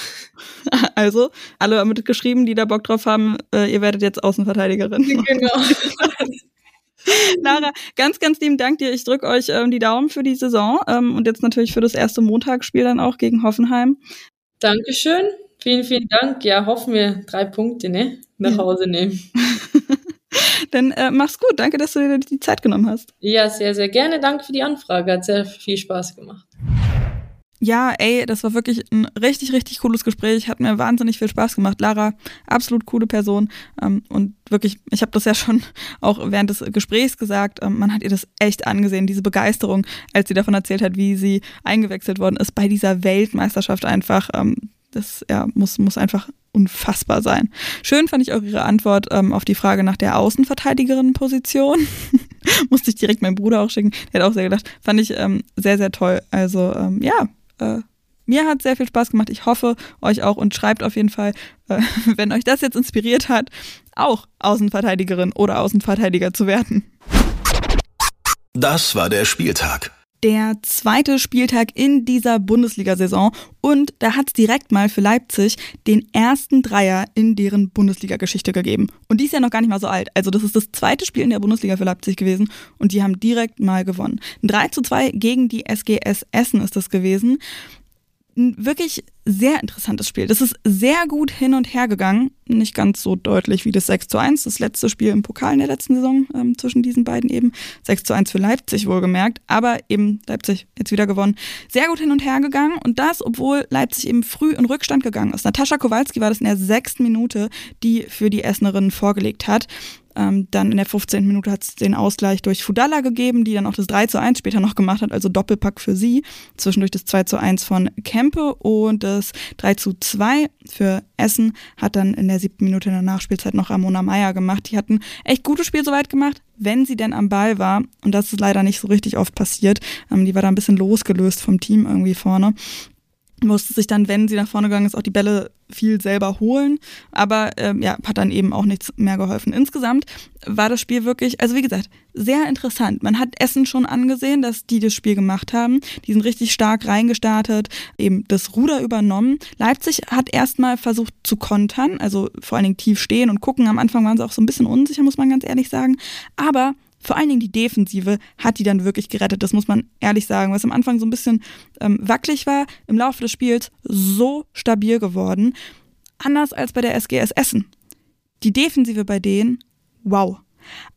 Also, alle mitgeschrieben, die da Bock drauf haben, äh, ihr werdet jetzt Außenverteidigerin. Genau. Lara, ganz, ganz lieben Dank dir. Ich drücke euch ähm, die Daumen für die Saison ähm, und jetzt natürlich für das erste Montagsspiel dann auch gegen Hoffenheim. Dankeschön. Vielen, vielen Dank. Ja, hoffen wir drei Punkte ne, nach Hause nehmen. Dann äh, mach's gut. Danke, dass du dir die Zeit genommen hast. Ja, sehr, sehr gerne. Danke für die Anfrage. Hat sehr viel Spaß gemacht. Ja, ey, das war wirklich ein richtig, richtig cooles Gespräch. Hat mir wahnsinnig viel Spaß gemacht. Lara, absolut coole Person. Ähm, und wirklich, ich habe das ja schon auch während des Gesprächs gesagt, ähm, man hat ihr das echt angesehen, diese Begeisterung, als sie davon erzählt hat, wie sie eingewechselt worden ist bei dieser Weltmeisterschaft einfach. Ähm, das ja, muss, muss einfach unfassbar sein. Schön fand ich auch Ihre Antwort ähm, auf die Frage nach der Außenverteidigerinnenposition. Musste ich direkt meinem Bruder auch schicken. Der hat auch sehr gedacht. Fand ich ähm, sehr, sehr toll. Also ähm, ja, äh, mir hat sehr viel Spaß gemacht. Ich hoffe, euch auch und schreibt auf jeden Fall, äh, wenn euch das jetzt inspiriert hat, auch Außenverteidigerin oder Außenverteidiger zu werden. Das war der Spieltag der zweite Spieltag in dieser Bundesliga-Saison und da hat es direkt mal für Leipzig den ersten Dreier in deren Bundesliga-Geschichte gegeben. Und die ist ja noch gar nicht mal so alt. Also das ist das zweite Spiel in der Bundesliga für Leipzig gewesen und die haben direkt mal gewonnen. 3 zu 2 gegen die SGS Essen ist das gewesen ein wirklich sehr interessantes Spiel. Das ist sehr gut hin und her gegangen. Nicht ganz so deutlich wie das 6 zu 1, das letzte Spiel im Pokal in der letzten Saison ähm, zwischen diesen beiden eben. 6 zu 1 für Leipzig wohlgemerkt, aber eben Leipzig jetzt wieder gewonnen. Sehr gut hin und her gegangen und das, obwohl Leipzig eben früh in Rückstand gegangen ist. Natascha Kowalski war das in der sechsten Minute, die für die Essenerinnen vorgelegt hat. Ähm, dann in der 15. Minute hat es den Ausgleich durch Fudalla gegeben, die dann auch das 3 zu 1 später noch gemacht hat, also Doppelpack für sie. Zwischendurch das 2 zu 1 von Kempe und das 3 zu 2 für Essen hat dann in der siebten Minute in der Nachspielzeit noch Ramona Meyer gemacht. Die hatten echt gutes Spiel soweit gemacht, wenn sie denn am Ball war. Und das ist leider nicht so richtig oft passiert. Ähm, die war da ein bisschen losgelöst vom Team irgendwie vorne musste sich dann, wenn sie nach vorne gegangen ist, auch die Bälle viel selber holen. Aber ähm, ja, hat dann eben auch nichts mehr geholfen. Insgesamt war das Spiel wirklich, also wie gesagt, sehr interessant. Man hat Essen schon angesehen, dass die das Spiel gemacht haben. Die sind richtig stark reingestartet, eben das Ruder übernommen. Leipzig hat erstmal versucht zu kontern, also vor allen Dingen tief stehen und gucken. Am Anfang waren sie auch so ein bisschen unsicher, muss man ganz ehrlich sagen. Aber vor allen Dingen die Defensive hat die dann wirklich gerettet. Das muss man ehrlich sagen. Was am Anfang so ein bisschen ähm, wackelig war, im Laufe des Spiels so stabil geworden. Anders als bei der SGS Essen. Die Defensive bei denen, wow.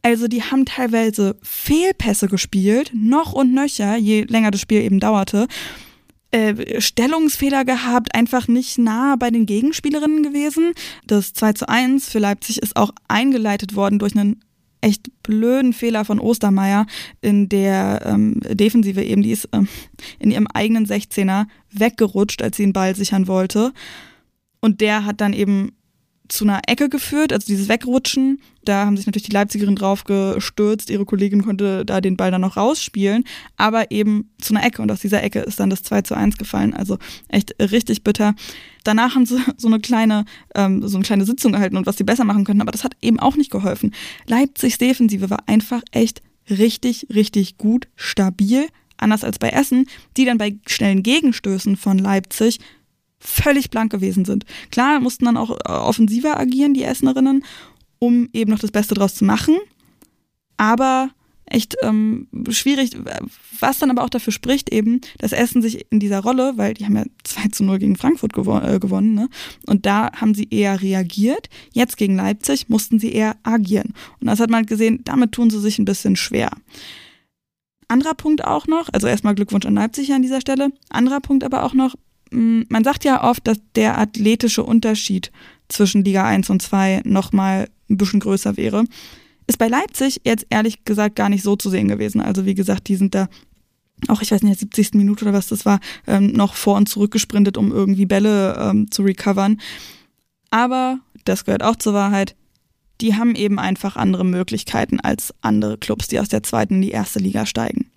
Also die haben teilweise Fehlpässe gespielt, noch und nöcher, je länger das Spiel eben dauerte. Äh, Stellungsfehler gehabt, einfach nicht nah bei den Gegenspielerinnen gewesen. Das 2 zu 1 für Leipzig ist auch eingeleitet worden durch einen echt blöden Fehler von Ostermeier in der ähm, Defensive eben. Die ist ähm, in ihrem eigenen 16er weggerutscht, als sie den Ball sichern wollte. Und der hat dann eben zu einer Ecke geführt, also dieses Wegrutschen. Da haben sich natürlich die Leipzigerinnen drauf gestürzt. Ihre Kollegin konnte da den Ball dann noch rausspielen, aber eben zu einer Ecke. Und aus dieser Ecke ist dann das 2 zu 1 gefallen. Also echt richtig bitter. Danach haben sie so eine kleine, ähm, so eine kleine Sitzung gehalten und was sie besser machen könnten, aber das hat eben auch nicht geholfen. Leipzigs Defensive war einfach echt richtig, richtig gut, stabil. Anders als bei Essen, die dann bei schnellen Gegenstößen von Leipzig völlig blank gewesen sind. Klar, mussten dann auch äh, offensiver agieren, die Essenerinnen, um eben noch das Beste draus zu machen. Aber echt ähm, schwierig, was dann aber auch dafür spricht eben, dass Essen sich in dieser Rolle, weil die haben ja 2 zu 0 gegen Frankfurt gewo äh, gewonnen, ne? und da haben sie eher reagiert. Jetzt gegen Leipzig mussten sie eher agieren. Und das hat man gesehen, damit tun sie sich ein bisschen schwer. Anderer Punkt auch noch, also erstmal Glückwunsch an Leipzig an dieser Stelle. Anderer Punkt aber auch noch, man sagt ja oft, dass der athletische Unterschied zwischen Liga 1 und 2 nochmal ein bisschen größer wäre. Ist bei Leipzig jetzt ehrlich gesagt gar nicht so zu sehen gewesen. Also wie gesagt, die sind da auch, ich weiß nicht, 70. Minute oder was das war, ähm, noch vor und zurück gesprintet, um irgendwie Bälle ähm, zu recovern. Aber, das gehört auch zur Wahrheit, die haben eben einfach andere Möglichkeiten als andere Clubs, die aus der zweiten in die erste Liga steigen.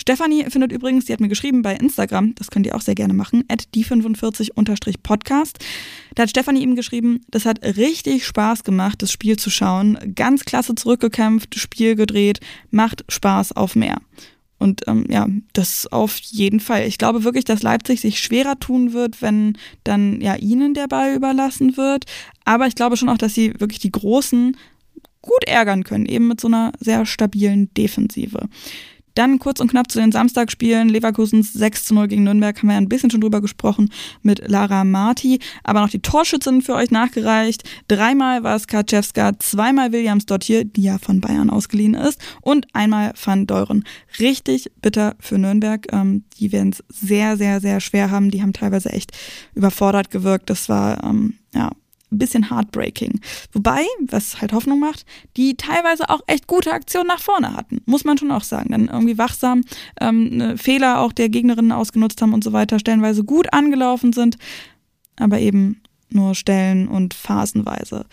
Stefanie findet übrigens, die hat mir geschrieben bei Instagram, das könnt ihr auch sehr gerne machen, at die45-podcast. Da hat Stefanie ihm geschrieben, das hat richtig Spaß gemacht, das Spiel zu schauen. Ganz klasse zurückgekämpft, Spiel gedreht, macht Spaß auf mehr. Und ähm, ja, das auf jeden Fall. Ich glaube wirklich, dass Leipzig sich schwerer tun wird, wenn dann ja ihnen der Ball überlassen wird. Aber ich glaube schon auch, dass sie wirklich die Großen gut ärgern können, eben mit so einer sehr stabilen Defensive. Dann kurz und knapp zu den Samstagspielen. Leverkusens 6 zu 0 gegen Nürnberg haben wir ja ein bisschen schon drüber gesprochen mit Lara Marti. Aber noch die Torschützen für euch nachgereicht. Dreimal war es Kaczewska, zweimal Williams dort hier, die ja von Bayern ausgeliehen ist, und einmal Van Deuren. Richtig bitter für Nürnberg. Ähm, die werden es sehr, sehr, sehr schwer haben. Die haben teilweise echt überfordert gewirkt. Das war, ähm, ja, ein bisschen heartbreaking. Wobei, was halt Hoffnung macht, die teilweise auch echt gute Aktionen nach vorne hatten. Muss man schon auch sagen. Dann irgendwie wachsam ähm, ne, Fehler auch der Gegnerinnen ausgenutzt haben und so weiter, stellenweise gut angelaufen sind, aber eben nur Stellen und phasenweise.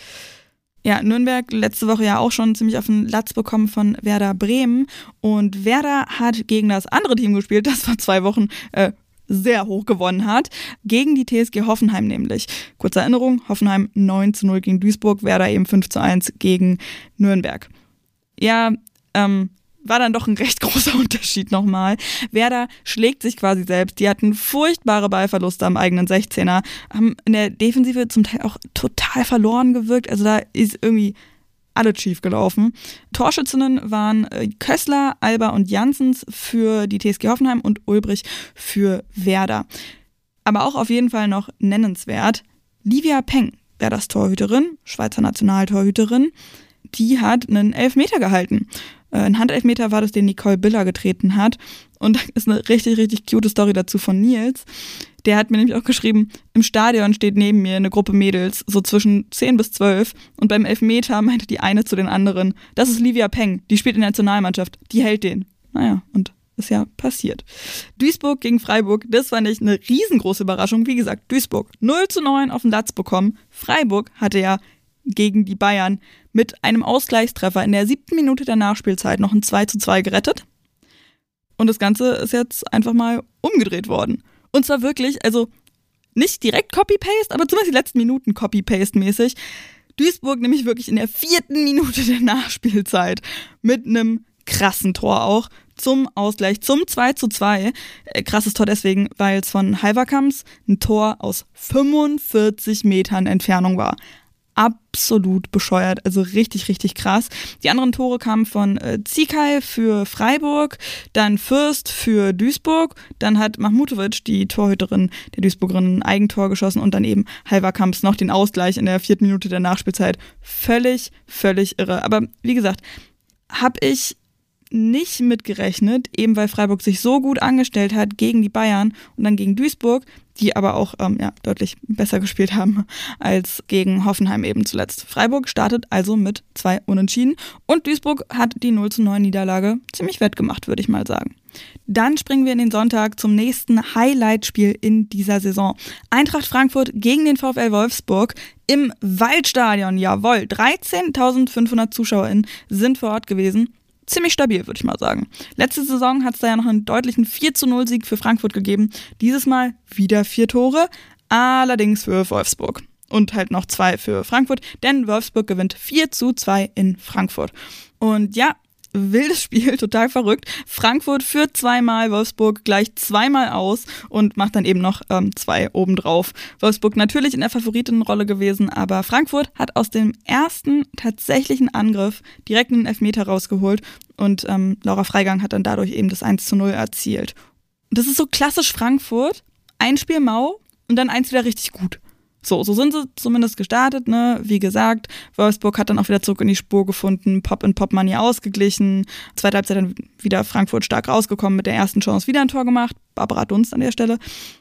Ja, Nürnberg letzte Woche ja auch schon ziemlich auf den Latz bekommen von Werder Bremen. Und Werder hat gegen das andere Team gespielt, das vor zwei Wochen äh, sehr hoch gewonnen hat. Gegen die TSG Hoffenheim nämlich. Kurze Erinnerung, Hoffenheim 9 zu 0 gegen Duisburg, Werder eben 5 zu 1 gegen Nürnberg. Ja, ähm, war dann doch ein recht großer Unterschied nochmal. Werder schlägt sich quasi selbst. Die hatten furchtbare Ballverluste am eigenen 16er, haben in der Defensive zum Teil auch total verloren gewirkt. Also da ist irgendwie alle schief gelaufen. Torschützinnen waren äh, Kössler, Alba und Janssens für die TSG Hoffenheim und Ulbrich für Werder. Aber auch auf jeden Fall noch nennenswert, Livia Peng, Werders Torhüterin, Schweizer Nationaltorhüterin, die hat einen Elfmeter gehalten. Äh, ein Handelfmeter war das, den Nicole Biller getreten hat. Und da ist eine richtig, richtig cute Story dazu von Nils. Der hat mir nämlich auch geschrieben, im Stadion steht neben mir eine Gruppe Mädels, so zwischen 10 bis 12. Und beim Elfmeter meinte die eine zu den anderen, das ist Livia Peng, die spielt in der Nationalmannschaft, die hält den. Naja, und ist ja passiert. Duisburg gegen Freiburg, das fand ich eine riesengroße Überraschung. Wie gesagt, Duisburg 0 zu 9 auf den Latz bekommen. Freiburg hatte ja gegen die Bayern mit einem Ausgleichstreffer in der siebten Minute der Nachspielzeit noch ein 2 zu 2 gerettet. Und das Ganze ist jetzt einfach mal umgedreht worden. Und zwar wirklich, also nicht direkt Copy-Paste, aber zumindest die letzten Minuten Copy-Paste-mäßig. Duisburg nämlich wirklich in der vierten Minute der Nachspielzeit mit einem krassen Tor auch zum Ausgleich, zum 2 zu 2. Äh, krasses Tor deswegen, weil es von Halverkamps ein Tor aus 45 Metern Entfernung war absolut bescheuert, also richtig, richtig krass. Die anderen Tore kamen von äh, Zikai für Freiburg, dann Fürst für Duisburg, dann hat Mahmutovic, die Torhüterin der Duisburgerin, ein Eigentor geschossen und dann eben Halverkamps noch den Ausgleich in der vierten Minute der Nachspielzeit. Völlig, völlig irre. Aber wie gesagt, habe ich nicht mitgerechnet, eben weil Freiburg sich so gut angestellt hat gegen die Bayern und dann gegen Duisburg, die aber auch ähm, ja, deutlich besser gespielt haben als gegen Hoffenheim eben zuletzt. Freiburg startet also mit zwei Unentschieden und Duisburg hat die 0 zu 9 Niederlage ziemlich wettgemacht, würde ich mal sagen. Dann springen wir in den Sonntag zum nächsten Highlight-Spiel in dieser Saison. Eintracht Frankfurt gegen den VfL Wolfsburg im Waldstadion. Jawohl, 13.500 ZuschauerInnen sind vor Ort gewesen ziemlich stabil, würde ich mal sagen. Letzte Saison hat es da ja noch einen deutlichen 4 zu 0 Sieg für Frankfurt gegeben. Dieses Mal wieder vier Tore, allerdings für Wolfsburg. Und halt noch zwei für Frankfurt, denn Wolfsburg gewinnt 4 zu 2 in Frankfurt. Und ja, wildes Spiel, total verrückt. Frankfurt führt zweimal, Wolfsburg gleich zweimal aus und macht dann eben noch ähm, zwei obendrauf. Wolfsburg natürlich in der Favoritenrolle gewesen, aber Frankfurt hat aus dem ersten tatsächlichen Angriff direkt einen Elfmeter rausgeholt und ähm, Laura Freigang hat dann dadurch eben das 1 zu 0 erzielt. Das ist so klassisch Frankfurt. Ein Spiel mau und dann eins wieder richtig gut. So, so sind sie zumindest gestartet, ne? Wie gesagt, Wolfsburg hat dann auch wieder zurück in die Spur gefunden, Pop in Pop Money ausgeglichen. Zweite Halbzeit dann wieder Frankfurt stark rausgekommen, mit der ersten Chance wieder ein Tor gemacht. Barbara Dunst an der Stelle.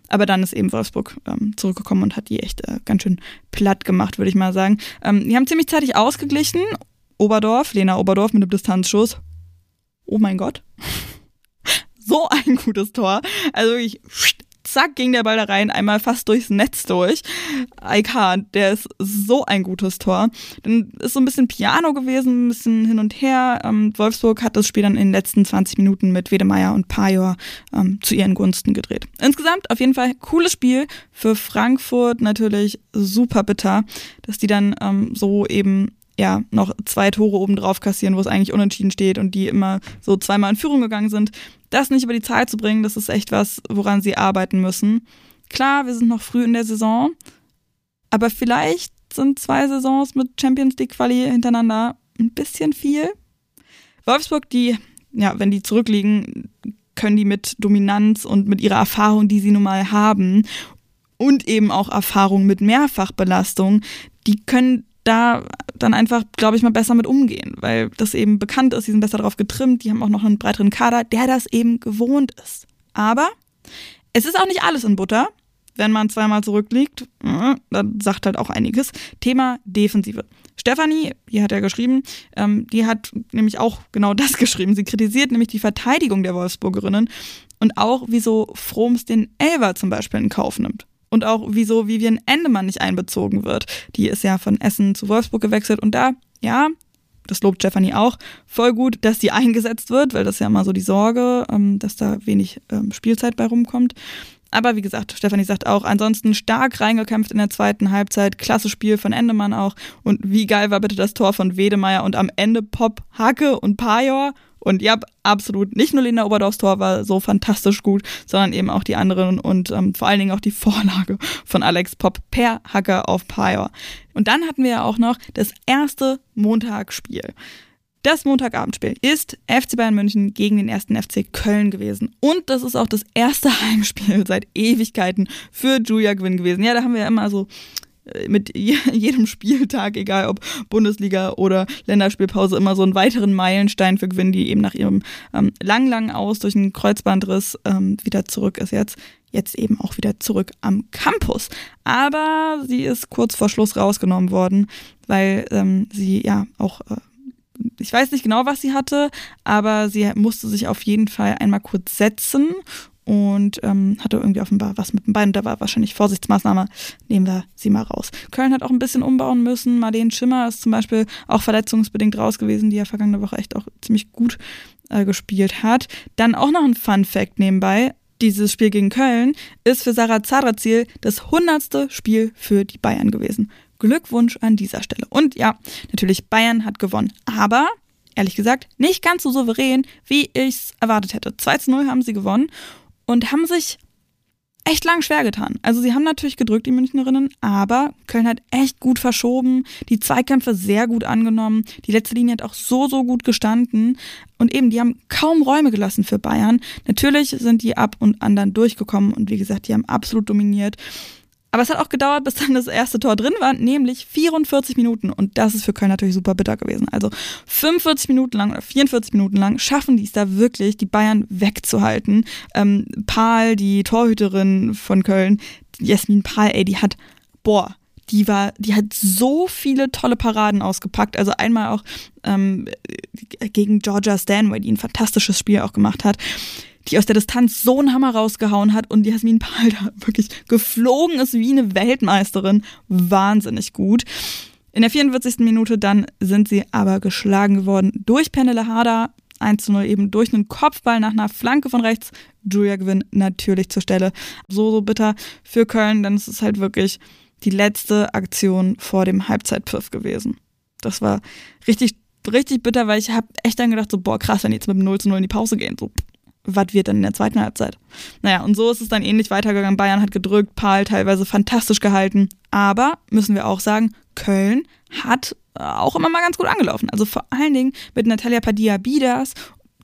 Aber dann ist eben Wolfsburg ähm, zurückgekommen und hat die echt äh, ganz schön platt gemacht, würde ich mal sagen. Ähm, die haben ziemlich zeitig ausgeglichen. Oberdorf, Lena Oberdorf mit einem Distanzschuss. Oh mein Gott. so ein gutes Tor. Also wirklich zack, ging der Ball da rein, einmal fast durchs Netz durch. Aika, der ist so ein gutes Tor. Dann ist so ein bisschen Piano gewesen, ein bisschen hin und her. Ähm, Wolfsburg hat das Spiel dann in den letzten 20 Minuten mit Wedemeyer und Pajor ähm, zu ihren Gunsten gedreht. Insgesamt auf jeden Fall cooles Spiel. Für Frankfurt natürlich super bitter, dass die dann ähm, so eben ja, noch zwei Tore oben drauf kassieren, wo es eigentlich unentschieden steht und die immer so zweimal in Führung gegangen sind. Das nicht über die Zeit zu bringen, das ist echt was, woran sie arbeiten müssen. Klar, wir sind noch früh in der Saison, aber vielleicht sind zwei Saisons mit Champions League Quali hintereinander ein bisschen viel. Wolfsburg, die, ja, wenn die zurückliegen, können die mit Dominanz und mit ihrer Erfahrung, die sie nun mal haben, und eben auch Erfahrung mit Mehrfachbelastung, die können da dann einfach, glaube ich, mal besser mit umgehen, weil das eben bekannt ist, die sind besser darauf getrimmt, die haben auch noch einen breiteren Kader, der das eben gewohnt ist. Aber es ist auch nicht alles in Butter. Wenn man zweimal zurückliegt, äh, dann sagt halt auch einiges. Thema Defensive. Stefanie, die hat ja geschrieben, ähm, die hat nämlich auch genau das geschrieben. Sie kritisiert nämlich die Verteidigung der Wolfsburgerinnen und auch, wieso Froms den Elver zum Beispiel in Kauf nimmt und auch wieso Vivian Endemann nicht einbezogen wird. Die ist ja von Essen zu Wolfsburg gewechselt und da, ja, das lobt Stephanie auch, voll gut, dass die eingesetzt wird, weil das ist ja immer so die Sorge, ähm, dass da wenig ähm, Spielzeit bei rumkommt. Aber wie gesagt, Stefanie sagt auch, ansonsten stark reingekämpft in der zweiten Halbzeit. Klasse Spiel von Endemann auch. Und wie geil war bitte das Tor von Wedemeyer und am Ende Pop, Hacke und Pajor. Und ja, absolut. Nicht nur Lena Oberdorfs Tor war so fantastisch gut, sondern eben auch die anderen und ähm, vor allen Dingen auch die Vorlage von Alex Pop per Hacker auf Pyre. Und dann hatten wir ja auch noch das erste Montagsspiel. Das Montagabendspiel ist FC Bayern München gegen den ersten FC Köln gewesen. Und das ist auch das erste Heimspiel seit Ewigkeiten für Julia Gwynn gewesen. Ja, da haben wir ja immer so mit jedem Spieltag, egal ob Bundesliga oder Länderspielpause, immer so einen weiteren Meilenstein für Gewinn, die eben nach ihrem ähm, lang, lang Aus durch einen Kreuzbandriss ähm, wieder zurück ist jetzt. Jetzt eben auch wieder zurück am Campus. Aber sie ist kurz vor Schluss rausgenommen worden, weil ähm, sie ja auch äh, ich weiß nicht genau, was sie hatte, aber sie musste sich auf jeden Fall einmal kurz setzen und ähm, hatte irgendwie offenbar was mit dem Bein. Da war wahrscheinlich Vorsichtsmaßnahme. Nehmen wir sie mal raus. Köln hat auch ein bisschen umbauen müssen. Marlene Schimmer ist zum Beispiel auch verletzungsbedingt raus gewesen, die ja vergangene Woche echt auch ziemlich gut äh, gespielt hat. Dann auch noch ein Fun Fact nebenbei. Dieses Spiel gegen Köln ist für Sarah Zarazil das hundertste Spiel für die Bayern gewesen. Glückwunsch an dieser Stelle. Und ja, natürlich, Bayern hat gewonnen. Aber, ehrlich gesagt, nicht ganz so souverän, wie ich es erwartet hätte. 2 zu 0 haben sie gewonnen und haben sich echt lang schwer getan. Also sie haben natürlich gedrückt, die Münchnerinnen, aber Köln hat echt gut verschoben, die Zweikämpfe sehr gut angenommen, die letzte Linie hat auch so, so gut gestanden und eben, die haben kaum Räume gelassen für Bayern. Natürlich sind die ab und an dann durchgekommen und wie gesagt, die haben absolut dominiert. Aber es hat auch gedauert, bis dann das erste Tor drin war, nämlich 44 Minuten. Und das ist für Köln natürlich super bitter gewesen. Also 45 Minuten lang oder 44 Minuten lang schaffen die es da wirklich, die Bayern wegzuhalten. Ähm, Pahl, die Torhüterin von Köln, Jasmin Pahl, ey, die hat, boah, die war, die hat so viele tolle Paraden ausgepackt. Also einmal auch ähm, gegen Georgia Stanway, die ein fantastisches Spiel auch gemacht hat die aus der Distanz so einen Hammer rausgehauen hat und Jasmin Pahl da wirklich geflogen ist wie eine Weltmeisterin. Wahnsinnig gut. In der 44. Minute dann sind sie aber geschlagen geworden durch Penele Harder. 1 zu 0 eben durch einen Kopfball nach einer Flanke von rechts. Julia gewinnt natürlich zur Stelle. So, so bitter für Köln, denn es ist halt wirklich die letzte Aktion vor dem Halbzeitpfiff gewesen. Das war richtig, richtig bitter, weil ich habe echt dann gedacht, so, boah, krass, wenn die jetzt mit dem 0 zu 0 in die Pause gehen. So, was wird dann in der zweiten Halbzeit? Naja, und so ist es dann ähnlich weitergegangen. Bayern hat gedrückt, Paul teilweise fantastisch gehalten. Aber, müssen wir auch sagen, Köln hat äh, auch immer mal ganz gut angelaufen. Also vor allen Dingen mit Natalia Padilla Bidas,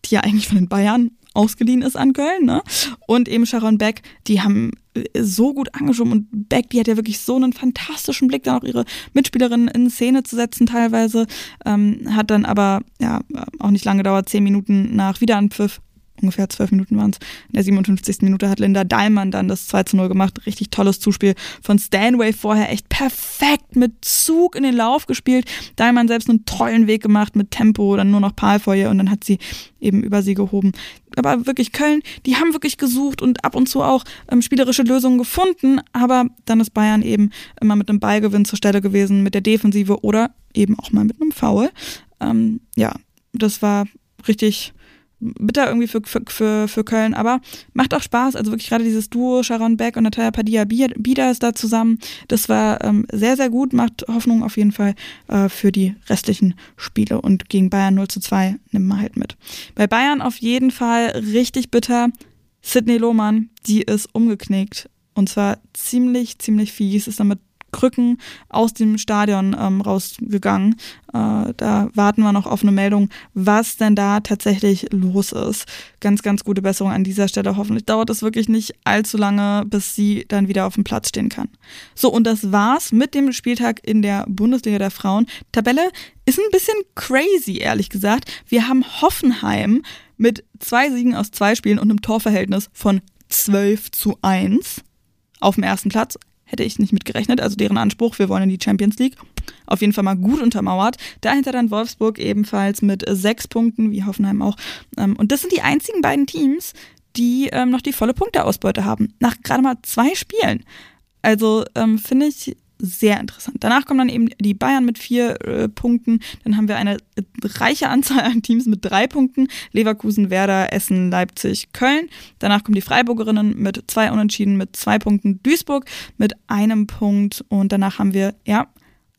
die ja eigentlich von den Bayern ausgeliehen ist an Köln, ne? Und eben Sharon Beck, die haben äh, so gut angeschoben und Beck, die hat ja wirklich so einen fantastischen Blick, dann auch ihre Mitspielerinnen in Szene zu setzen teilweise, ähm, hat dann aber ja auch nicht lange gedauert, zehn Minuten nach Wiederanpfiff ungefähr zwölf Minuten waren es. In der 57. Minute hat Linda Dahlmann dann das 2 zu 0 gemacht. Richtig tolles Zuspiel von Stanway vorher. Echt perfekt mit Zug in den Lauf gespielt. Dahlmann selbst einen tollen Weg gemacht mit Tempo, dann nur noch Pal vor ihr und dann hat sie eben über sie gehoben. Aber wirklich Köln, die haben wirklich gesucht und ab und zu auch ähm, spielerische Lösungen gefunden. Aber dann ist Bayern eben immer mit einem Ballgewinn zur Stelle gewesen, mit der Defensive oder eben auch mal mit einem Foul. Ähm, ja, das war richtig bitter irgendwie für, für, für, für Köln, aber macht auch Spaß. Also wirklich gerade dieses Duo Sharon Beck und Natalia Padilla Bieder ist da zusammen. Das war ähm, sehr, sehr gut, macht Hoffnung auf jeden Fall äh, für die restlichen Spiele. Und gegen Bayern 0 zu 2 nimmt man halt mit. Bei Bayern auf jeden Fall richtig bitter. Sidney Lohmann, die ist umgeknickt. Und zwar ziemlich, ziemlich fies, ist damit Krücken aus dem Stadion ähm, rausgegangen. Äh, da warten wir noch auf eine Meldung, was denn da tatsächlich los ist. Ganz, ganz gute Besserung an dieser Stelle. Hoffentlich dauert es wirklich nicht allzu lange, bis sie dann wieder auf dem Platz stehen kann. So, und das war's mit dem Spieltag in der Bundesliga der Frauen. Tabelle ist ein bisschen crazy, ehrlich gesagt. Wir haben Hoffenheim mit zwei Siegen aus zwei Spielen und einem Torverhältnis von 12 zu 1 auf dem ersten Platz hätte ich nicht mitgerechnet. Also deren Anspruch, wir wollen in die Champions League, auf jeden Fall mal gut untermauert. Dahinter dann Wolfsburg ebenfalls mit sechs Punkten, wie Hoffenheim auch. Ähm, und das sind die einzigen beiden Teams, die ähm, noch die volle Punkteausbeute haben. Nach gerade mal zwei Spielen. Also ähm, finde ich sehr interessant. Danach kommen dann eben die Bayern mit vier äh, Punkten. Dann haben wir eine reiche Anzahl an Teams mit drei Punkten. Leverkusen, Werder, Essen, Leipzig, Köln. Danach kommen die Freiburgerinnen mit zwei Unentschieden mit zwei Punkten. Duisburg mit einem Punkt. Und danach haben wir, ja,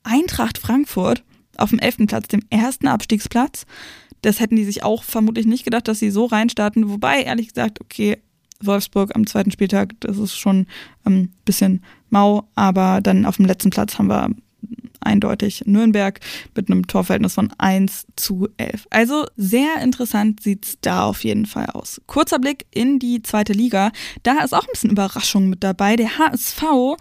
Eintracht Frankfurt auf dem elften Platz, dem ersten Abstiegsplatz. Das hätten die sich auch vermutlich nicht gedacht, dass sie so reinstarten. Wobei, ehrlich gesagt, okay, Wolfsburg am zweiten Spieltag, das ist schon ein ähm, bisschen mau, aber dann auf dem letzten Platz haben wir eindeutig Nürnberg mit einem Torverhältnis von 1 zu 11. Also sehr interessant sieht's da auf jeden Fall aus. Kurzer Blick in die zweite Liga. Da ist auch ein bisschen Überraschung mit dabei. Der HSV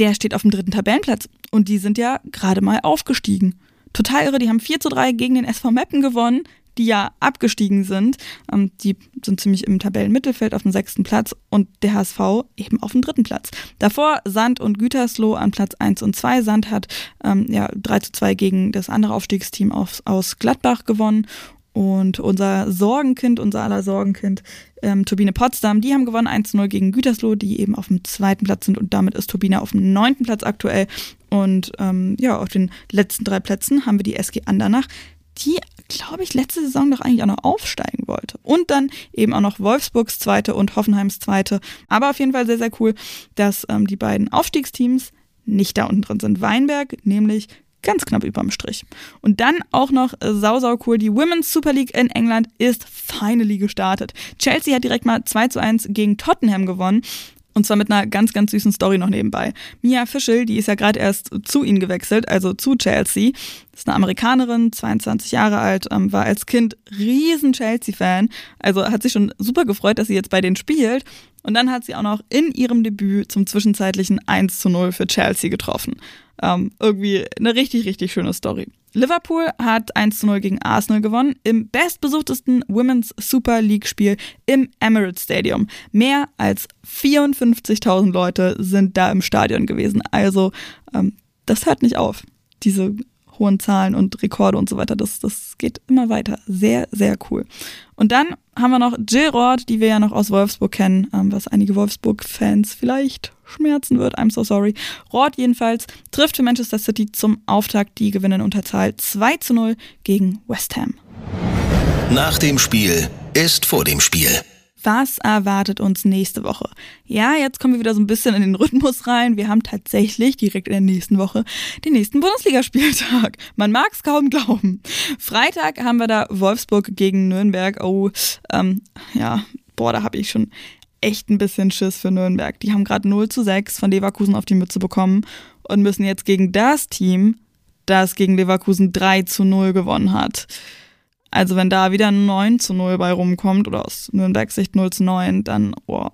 der steht auf dem dritten Tabellenplatz. Und die sind ja gerade mal aufgestiegen. Total irre, die haben 4 zu 3 gegen den SV Meppen gewonnen die ja abgestiegen sind. Ähm, die sind ziemlich im Tabellenmittelfeld auf dem sechsten Platz und der HSV eben auf dem dritten Platz. Davor Sand und Gütersloh an Platz 1 und 2. Sand hat ähm, ja 3 zu 2 gegen das andere Aufstiegsteam aus, aus Gladbach gewonnen und unser Sorgenkind, unser aller Sorgenkind, ähm, Turbine Potsdam, die haben gewonnen 1-0 gegen Gütersloh, die eben auf dem zweiten Platz sind und damit ist Turbine auf dem neunten Platz aktuell. Und ähm, ja, auf den letzten drei Plätzen haben wir die SG Andernach, die, glaube ich, letzte Saison doch eigentlich auch noch aufsteigen wollte. Und dann eben auch noch Wolfsburgs zweite und Hoffenheims zweite. Aber auf jeden Fall sehr, sehr cool, dass ähm, die beiden Aufstiegsteams nicht da unten drin sind. Weinberg nämlich ganz knapp überm Strich. Und dann auch noch äh, sau, sau cool, die Women's Super League in England ist finally gestartet. Chelsea hat direkt mal 2 zu 1 gegen Tottenham gewonnen. Und zwar mit einer ganz, ganz süßen Story noch nebenbei. Mia Fischel, die ist ja gerade erst zu ihnen gewechselt, also zu Chelsea. Ist eine Amerikanerin, 22 Jahre alt, ähm, war als Kind riesen Chelsea-Fan. Also hat sich schon super gefreut, dass sie jetzt bei denen spielt. Und dann hat sie auch noch in ihrem Debüt zum zwischenzeitlichen 1 zu 0 für Chelsea getroffen. Ähm, irgendwie eine richtig, richtig schöne Story. Liverpool hat 1 zu 0 gegen Arsenal gewonnen im bestbesuchtesten Women's Super League Spiel im Emirates Stadium. Mehr als 54.000 Leute sind da im Stadion gewesen. Also ähm, das hört nicht auf, diese hohen Zahlen und Rekorde und so weiter. Das, das geht immer weiter. Sehr, sehr cool. Und dann haben wir noch Jill Roth, die wir ja noch aus Wolfsburg kennen, ähm, was einige Wolfsburg-Fans vielleicht schmerzen wird. I'm so sorry. Roth jedenfalls trifft für Manchester City zum Auftakt. Die gewinnen Unterzahl 2 zu 0 gegen West Ham. Nach dem Spiel ist vor dem Spiel. Was erwartet uns nächste Woche? Ja, jetzt kommen wir wieder so ein bisschen in den Rhythmus rein. Wir haben tatsächlich direkt in der nächsten Woche den nächsten Bundesligaspieltag. Man mag es kaum glauben. Freitag haben wir da Wolfsburg gegen Nürnberg. Oh, ähm, ja, boah, da habe ich schon echt ein bisschen Schiss für Nürnberg. Die haben gerade 0 zu 6 von Leverkusen auf die Mütze bekommen und müssen jetzt gegen das Team, das gegen Leverkusen 3 zu 0 gewonnen hat. Also wenn da wieder 9 zu 0 bei rumkommt oder aus Nürnberg Sicht 0 zu 9, dann, oh.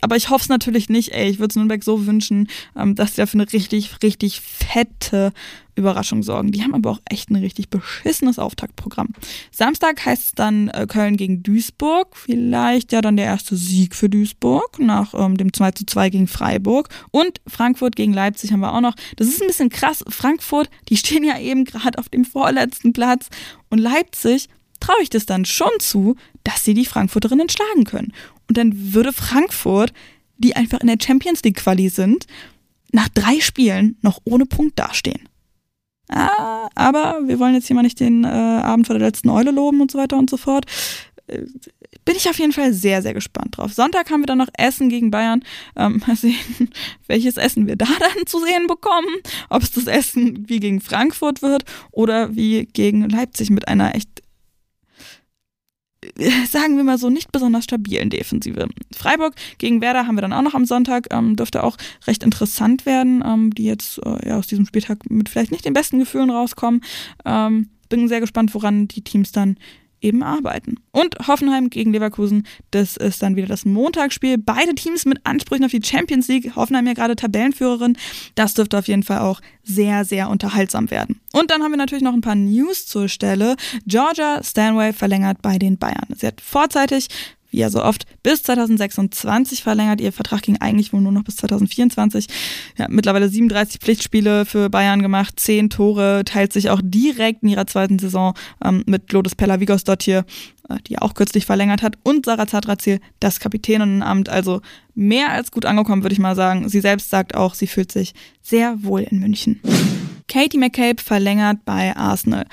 Aber ich hoffe es natürlich nicht, ey. Ich würde es Nürnberg so wünschen, ähm, dass die da für eine richtig, richtig fette Überraschung sorgen. Die haben aber auch echt ein richtig beschissenes Auftaktprogramm. Samstag heißt es dann äh, Köln gegen Duisburg. Vielleicht ja dann der erste Sieg für Duisburg nach ähm, dem 2 zu 2 gegen Freiburg. Und Frankfurt gegen Leipzig haben wir auch noch. Das ist ein bisschen krass. Frankfurt, die stehen ja eben gerade auf dem vorletzten Platz. Und Leipzig traue ich das dann schon zu, dass sie die Frankfurterinnen schlagen können. Und dann würde Frankfurt, die einfach in der Champions League Quali sind, nach drei Spielen noch ohne Punkt dastehen. Ah, aber wir wollen jetzt hier mal nicht den äh, Abend vor der letzten Eule loben und so weiter und so fort. Äh, bin ich auf jeden Fall sehr, sehr gespannt drauf. Sonntag haben wir dann noch Essen gegen Bayern. Ähm, mal sehen, welches Essen wir da dann zu sehen bekommen. Ob es das Essen wie gegen Frankfurt wird oder wie gegen Leipzig mit einer echt sagen wir mal so, nicht besonders stabilen Defensive. Freiburg gegen Werder haben wir dann auch noch am Sonntag, ähm, dürfte auch recht interessant werden, ähm, die jetzt äh, ja, aus diesem Spieltag mit vielleicht nicht den besten Gefühlen rauskommen. Ähm, bin sehr gespannt, woran die Teams dann eben arbeiten. Und Hoffenheim gegen Leverkusen, das ist dann wieder das Montagsspiel. Beide Teams mit Ansprüchen auf die Champions League. Hoffenheim ja gerade Tabellenführerin. Das dürfte auf jeden Fall auch sehr, sehr unterhaltsam werden. Und dann haben wir natürlich noch ein paar News zur Stelle. Georgia Stanway verlängert bei den Bayern. Sie hat vorzeitig wie ja so oft, bis 2026 verlängert. Ihr Vertrag ging eigentlich wohl nur noch bis 2024. Ja, mittlerweile 37 Pflichtspiele für Bayern gemacht, 10 Tore, teilt sich auch direkt in ihrer zweiten Saison ähm, mit Lotus Pellavigos dort hier, äh, die auch kürzlich verlängert hat, und Sarah Zadrazil, das Kapitäninnenamt. Also mehr als gut angekommen, würde ich mal sagen. Sie selbst sagt auch, sie fühlt sich sehr wohl in München. Katie McCabe verlängert bei Arsenal.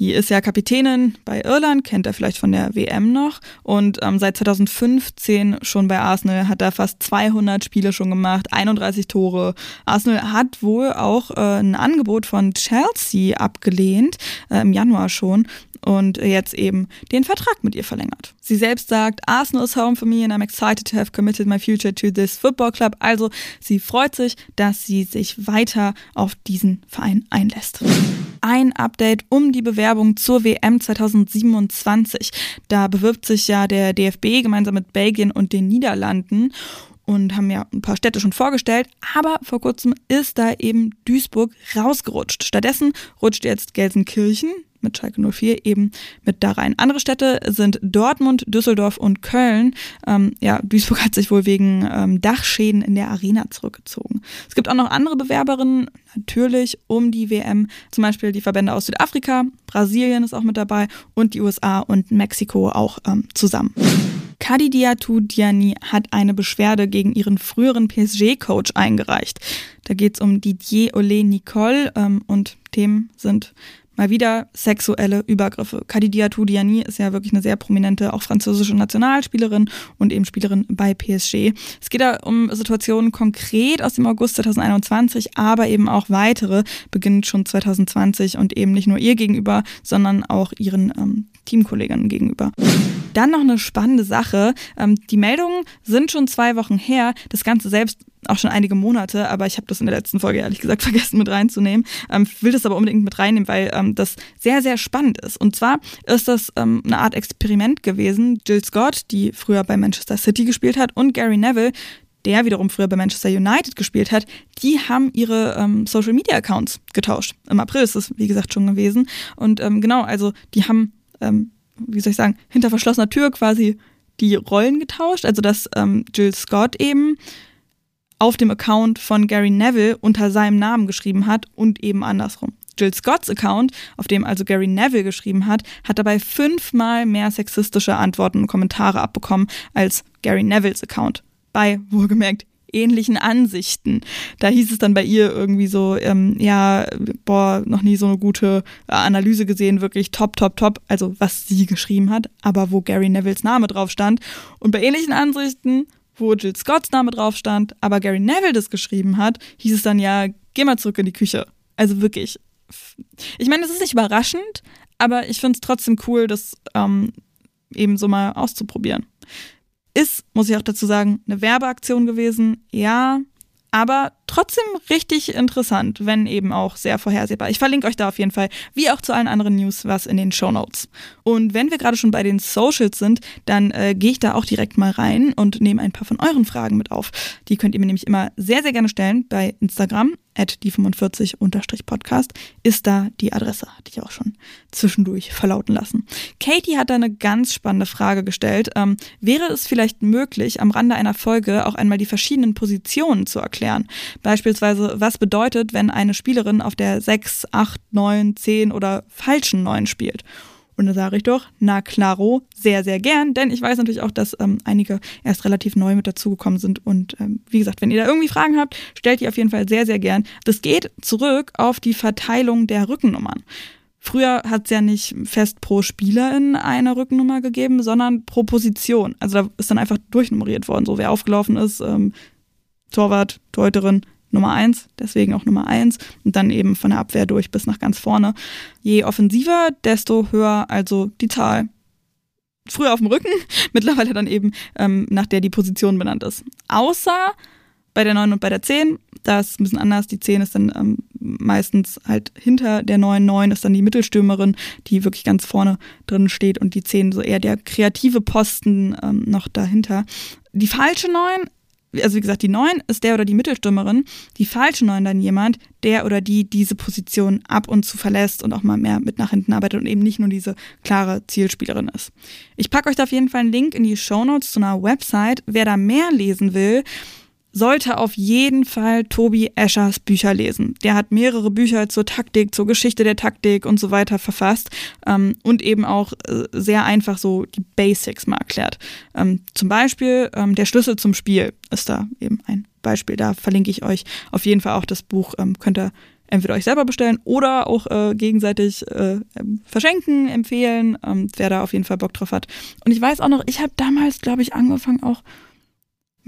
Die ist ja Kapitänin bei Irland, kennt er vielleicht von der WM noch und ähm, seit 2015 schon bei Arsenal hat er fast 200 Spiele schon gemacht, 31 Tore. Arsenal hat wohl auch äh, ein Angebot von Chelsea abgelehnt, äh, im Januar schon und jetzt eben den Vertrag mit ihr verlängert. Sie selbst sagt, Arsenal is home for me and I'm excited to have committed my future to this football club. Also sie freut sich, dass sie sich weiter auf diesen Verein einlässt. Ein Update um die Bewerbung zur WM 2027. Da bewirbt sich ja der DFB gemeinsam mit Belgien und den Niederlanden. und haben ja ein paar Städte schon vorgestellt, aber vor kurzem ist da eben Duisburg rausgerutscht. Stattdessen rutscht jetzt Gelsenkirchen mit Schalke 04 eben mit da rein. Andere Städte sind Dortmund, Düsseldorf und Köln. Ähm, ja, Duisburg hat sich wohl wegen ähm, Dachschäden in der Arena zurückgezogen. Es gibt auch noch andere Bewerberinnen, natürlich um die WM, zum Beispiel die Verbände aus Südafrika, Brasilien ist auch mit dabei und die USA und Mexiko auch ähm, zusammen. Kadidiatou Diani hat eine Beschwerde gegen ihren früheren PSG-Coach eingereicht. Da geht es um Didier Ole Nicole ähm, und Themen sind mal wieder sexuelle Übergriffe. Kadidiatou Diani ist ja wirklich eine sehr prominente, auch französische Nationalspielerin und eben Spielerin bei PSG. Es geht da um Situationen konkret aus dem August 2021, aber eben auch weitere, beginnend schon 2020 und eben nicht nur ihr gegenüber, sondern auch ihren ähm, Teamkolleginnen gegenüber. Dann noch eine spannende Sache. Ähm, die Meldungen sind schon zwei Wochen her. Das Ganze selbst auch schon einige Monate, aber ich habe das in der letzten Folge ehrlich gesagt vergessen mit reinzunehmen. Ähm, will das aber unbedingt mit reinnehmen, weil ähm, das sehr, sehr spannend ist. Und zwar ist das ähm, eine Art Experiment gewesen. Jill Scott, die früher bei Manchester City gespielt hat, und Gary Neville, der wiederum früher bei Manchester United gespielt hat, die haben ihre ähm, Social Media Accounts getauscht. Im April ist das, wie gesagt, schon gewesen. Und ähm, genau, also die haben ähm, wie soll ich sagen, hinter verschlossener Tür quasi die Rollen getauscht. Also dass ähm, Jill Scott eben auf dem Account von Gary Neville unter seinem Namen geschrieben hat und eben andersrum. Jill Scotts Account, auf dem also Gary Neville geschrieben hat, hat dabei fünfmal mehr sexistische Antworten und Kommentare abbekommen als Gary Nevilles Account. Bei, wohlgemerkt, ähnlichen Ansichten. Da hieß es dann bei ihr irgendwie so, ähm, ja, boah, noch nie so eine gute Analyse gesehen, wirklich top, top, top, also was sie geschrieben hat, aber wo Gary Nevilles Name drauf stand. Und bei ähnlichen Ansichten, wo Jill Scotts Name drauf stand, aber Gary Neville das geschrieben hat, hieß es dann ja, geh mal zurück in die Küche. Also wirklich. Ich meine, es ist nicht überraschend, aber ich finde es trotzdem cool, das ähm, eben so mal auszuprobieren. Ist, muss ich auch dazu sagen, eine Werbeaktion gewesen. Ja, aber trotzdem richtig interessant, wenn eben auch sehr vorhersehbar. Ich verlinke euch da auf jeden Fall, wie auch zu allen anderen News, was in den Show Notes. Und wenn wir gerade schon bei den Socials sind, dann äh, gehe ich da auch direkt mal rein und nehme ein paar von euren Fragen mit auf. Die könnt ihr mir nämlich immer sehr, sehr gerne stellen bei Instagram die45-podcast ist da die Adresse, hatte ich auch schon zwischendurch verlauten lassen. Katie hat da eine ganz spannende Frage gestellt. Ähm, wäre es vielleicht möglich, am Rande einer Folge auch einmal die verschiedenen Positionen zu erklären? Beispielsweise, was bedeutet, wenn eine Spielerin auf der 6, 8, 9, 10 oder falschen 9 spielt? Und da sage ich doch, na klaro, sehr, sehr gern, denn ich weiß natürlich auch, dass ähm, einige erst relativ neu mit dazugekommen sind. Und ähm, wie gesagt, wenn ihr da irgendwie Fragen habt, stellt die auf jeden Fall sehr, sehr gern. Das geht zurück auf die Verteilung der Rückennummern. Früher hat es ja nicht fest pro Spielerin eine Rückennummer gegeben, sondern pro Position. Also da ist dann einfach durchnummeriert worden, so wer aufgelaufen ist, ähm, Torwart, Torhüterin, Nummer eins, deswegen auch Nummer eins und dann eben von der Abwehr durch bis nach ganz vorne. Je offensiver, desto höher also die Zahl. Früher auf dem Rücken, mittlerweile dann eben ähm, nach der die Position benannt ist. Außer bei der 9 und bei der 10, da ist ein bisschen anders. Die 10 ist dann ähm, meistens halt hinter der 9. 9 ist dann die Mittelstürmerin, die wirklich ganz vorne drin steht und die 10 so eher der kreative Posten ähm, noch dahinter. Die falsche 9 also wie gesagt, die Neun ist der oder die Mittelstürmerin, die falsche Neun dann jemand, der oder die diese Position ab und zu verlässt und auch mal mehr mit nach hinten arbeitet und eben nicht nur diese klare Zielspielerin ist. Ich packe euch da auf jeden Fall einen Link in die Show Notes zu einer Website. Wer da mehr lesen will, sollte auf jeden Fall Tobi Eschers Bücher lesen. Der hat mehrere Bücher zur Taktik, zur Geschichte der Taktik und so weiter verfasst ähm, und eben auch äh, sehr einfach so die Basics mal erklärt. Ähm, zum Beispiel ähm, der Schlüssel zum Spiel ist da eben ein Beispiel. Da verlinke ich euch auf jeden Fall auch das Buch. Ähm, könnt ihr entweder euch selber bestellen oder auch äh, gegenseitig äh, ähm, verschenken, empfehlen, ähm, wer da auf jeden Fall Bock drauf hat. Und ich weiß auch noch, ich habe damals, glaube ich, angefangen auch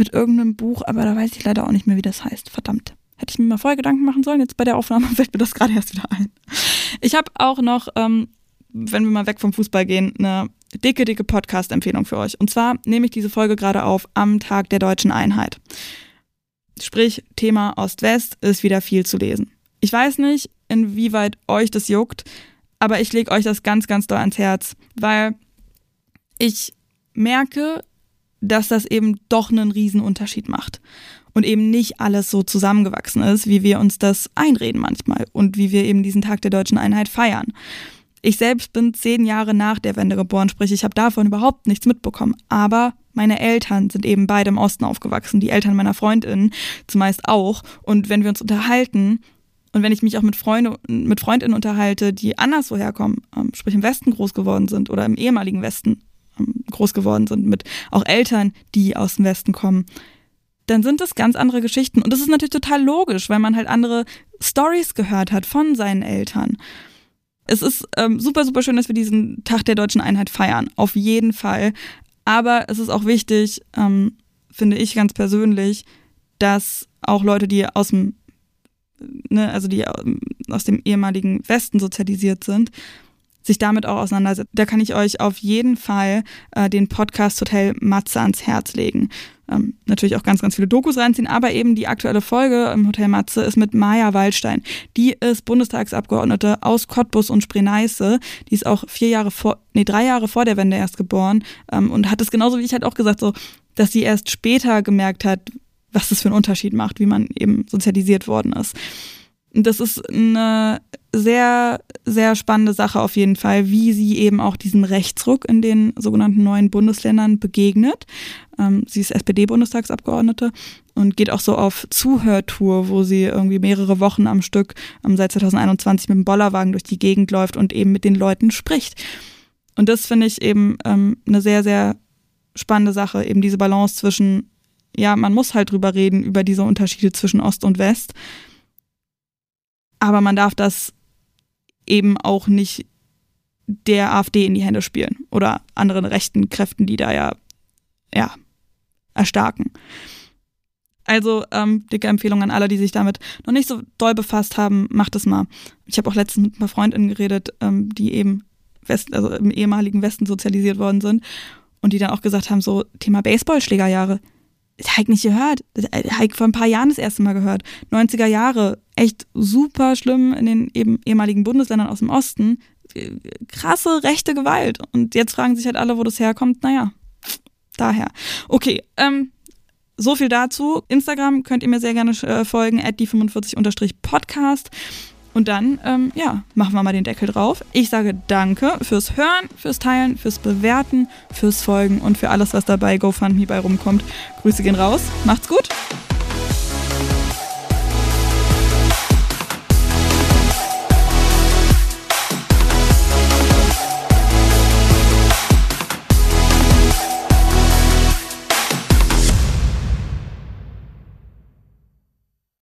mit irgendeinem Buch, aber da weiß ich leider auch nicht mehr, wie das heißt. Verdammt. Hätte ich mir mal vorher Gedanken machen sollen. Jetzt bei der Aufnahme fällt mir das gerade erst wieder ein. Ich habe auch noch, ähm, wenn wir mal weg vom Fußball gehen, eine dicke, dicke Podcast-Empfehlung für euch. Und zwar nehme ich diese Folge gerade auf am Tag der deutschen Einheit. Sprich, Thema Ost-West ist wieder viel zu lesen. Ich weiß nicht, inwieweit euch das juckt, aber ich lege euch das ganz, ganz doll ans Herz, weil ich merke, dass das eben doch einen Riesenunterschied macht und eben nicht alles so zusammengewachsen ist, wie wir uns das einreden manchmal und wie wir eben diesen Tag der deutschen Einheit feiern. Ich selbst bin zehn Jahre nach der Wende geboren, sprich ich habe davon überhaupt nichts mitbekommen. Aber meine Eltern sind eben beide im Osten aufgewachsen, die Eltern meiner Freundinnen zumeist auch. Und wenn wir uns unterhalten, und wenn ich mich auch mit, Freunde, mit Freundinnen unterhalte, die anderswo herkommen, ähm, sprich im Westen groß geworden sind oder im ehemaligen Westen groß geworden sind, mit auch Eltern, die aus dem Westen kommen, dann sind das ganz andere Geschichten. Und das ist natürlich total logisch, weil man halt andere Stories gehört hat von seinen Eltern. Es ist ähm, super, super schön, dass wir diesen Tag der deutschen Einheit feiern. Auf jeden Fall. Aber es ist auch wichtig, ähm, finde ich ganz persönlich, dass auch Leute, die aus dem ne, also die ähm, aus dem ehemaligen Westen sozialisiert sind, sich damit auch auseinandersetzen. Da kann ich euch auf jeden Fall äh, den Podcast Hotel Matze ans Herz legen. Ähm, natürlich auch ganz, ganz viele Dokus reinziehen, aber eben die aktuelle Folge im Hotel Matze ist mit Maja Waldstein. Die ist Bundestagsabgeordnete aus Cottbus und Spree-Neiße. Die ist auch vier Jahre vor, nee, drei Jahre vor der Wende erst geboren ähm, und hat es genauso wie ich halt auch gesagt, so, dass sie erst später gemerkt hat, was das für einen Unterschied macht, wie man eben sozialisiert worden ist. Das ist eine sehr, sehr spannende Sache auf jeden Fall, wie sie eben auch diesem Rechtsruck in den sogenannten neuen Bundesländern begegnet. Ähm, sie ist SPD-Bundestagsabgeordnete und geht auch so auf Zuhörtour, wo sie irgendwie mehrere Wochen am Stück ähm, seit 2021 mit dem Bollerwagen durch die Gegend läuft und eben mit den Leuten spricht. Und das finde ich eben ähm, eine sehr, sehr spannende Sache, eben diese Balance zwischen ja, man muss halt drüber reden, über diese Unterschiede zwischen Ost und West. Aber man darf das eben auch nicht der AfD in die Hände spielen oder anderen rechten Kräften, die da ja, ja, erstarken. Also ähm, dicke Empfehlung an alle, die sich damit noch nicht so doll befasst haben, macht es mal. Ich habe auch letztens mit ein paar Freundinnen geredet, ähm, die eben West, also im ehemaligen Westen sozialisiert worden sind und die dann auch gesagt haben, so Thema Baseballschlägerjahre, ich nicht gehört. Ich vor ein paar Jahren das erste Mal gehört. 90er Jahre, echt super schlimm in den eben ehemaligen Bundesländern aus dem Osten. Krasse rechte Gewalt. Und jetzt fragen sich halt alle, wo das herkommt. Naja, daher. Okay, ähm, so viel dazu. Instagram könnt ihr mir sehr gerne äh, folgen, at die45-podcast. Und dann, ähm, ja, machen wir mal den Deckel drauf. Ich sage danke fürs Hören, fürs Teilen, fürs Bewerten, fürs Folgen und für alles, was dabei GoFundMe bei rumkommt. Grüße gehen raus. Macht's gut.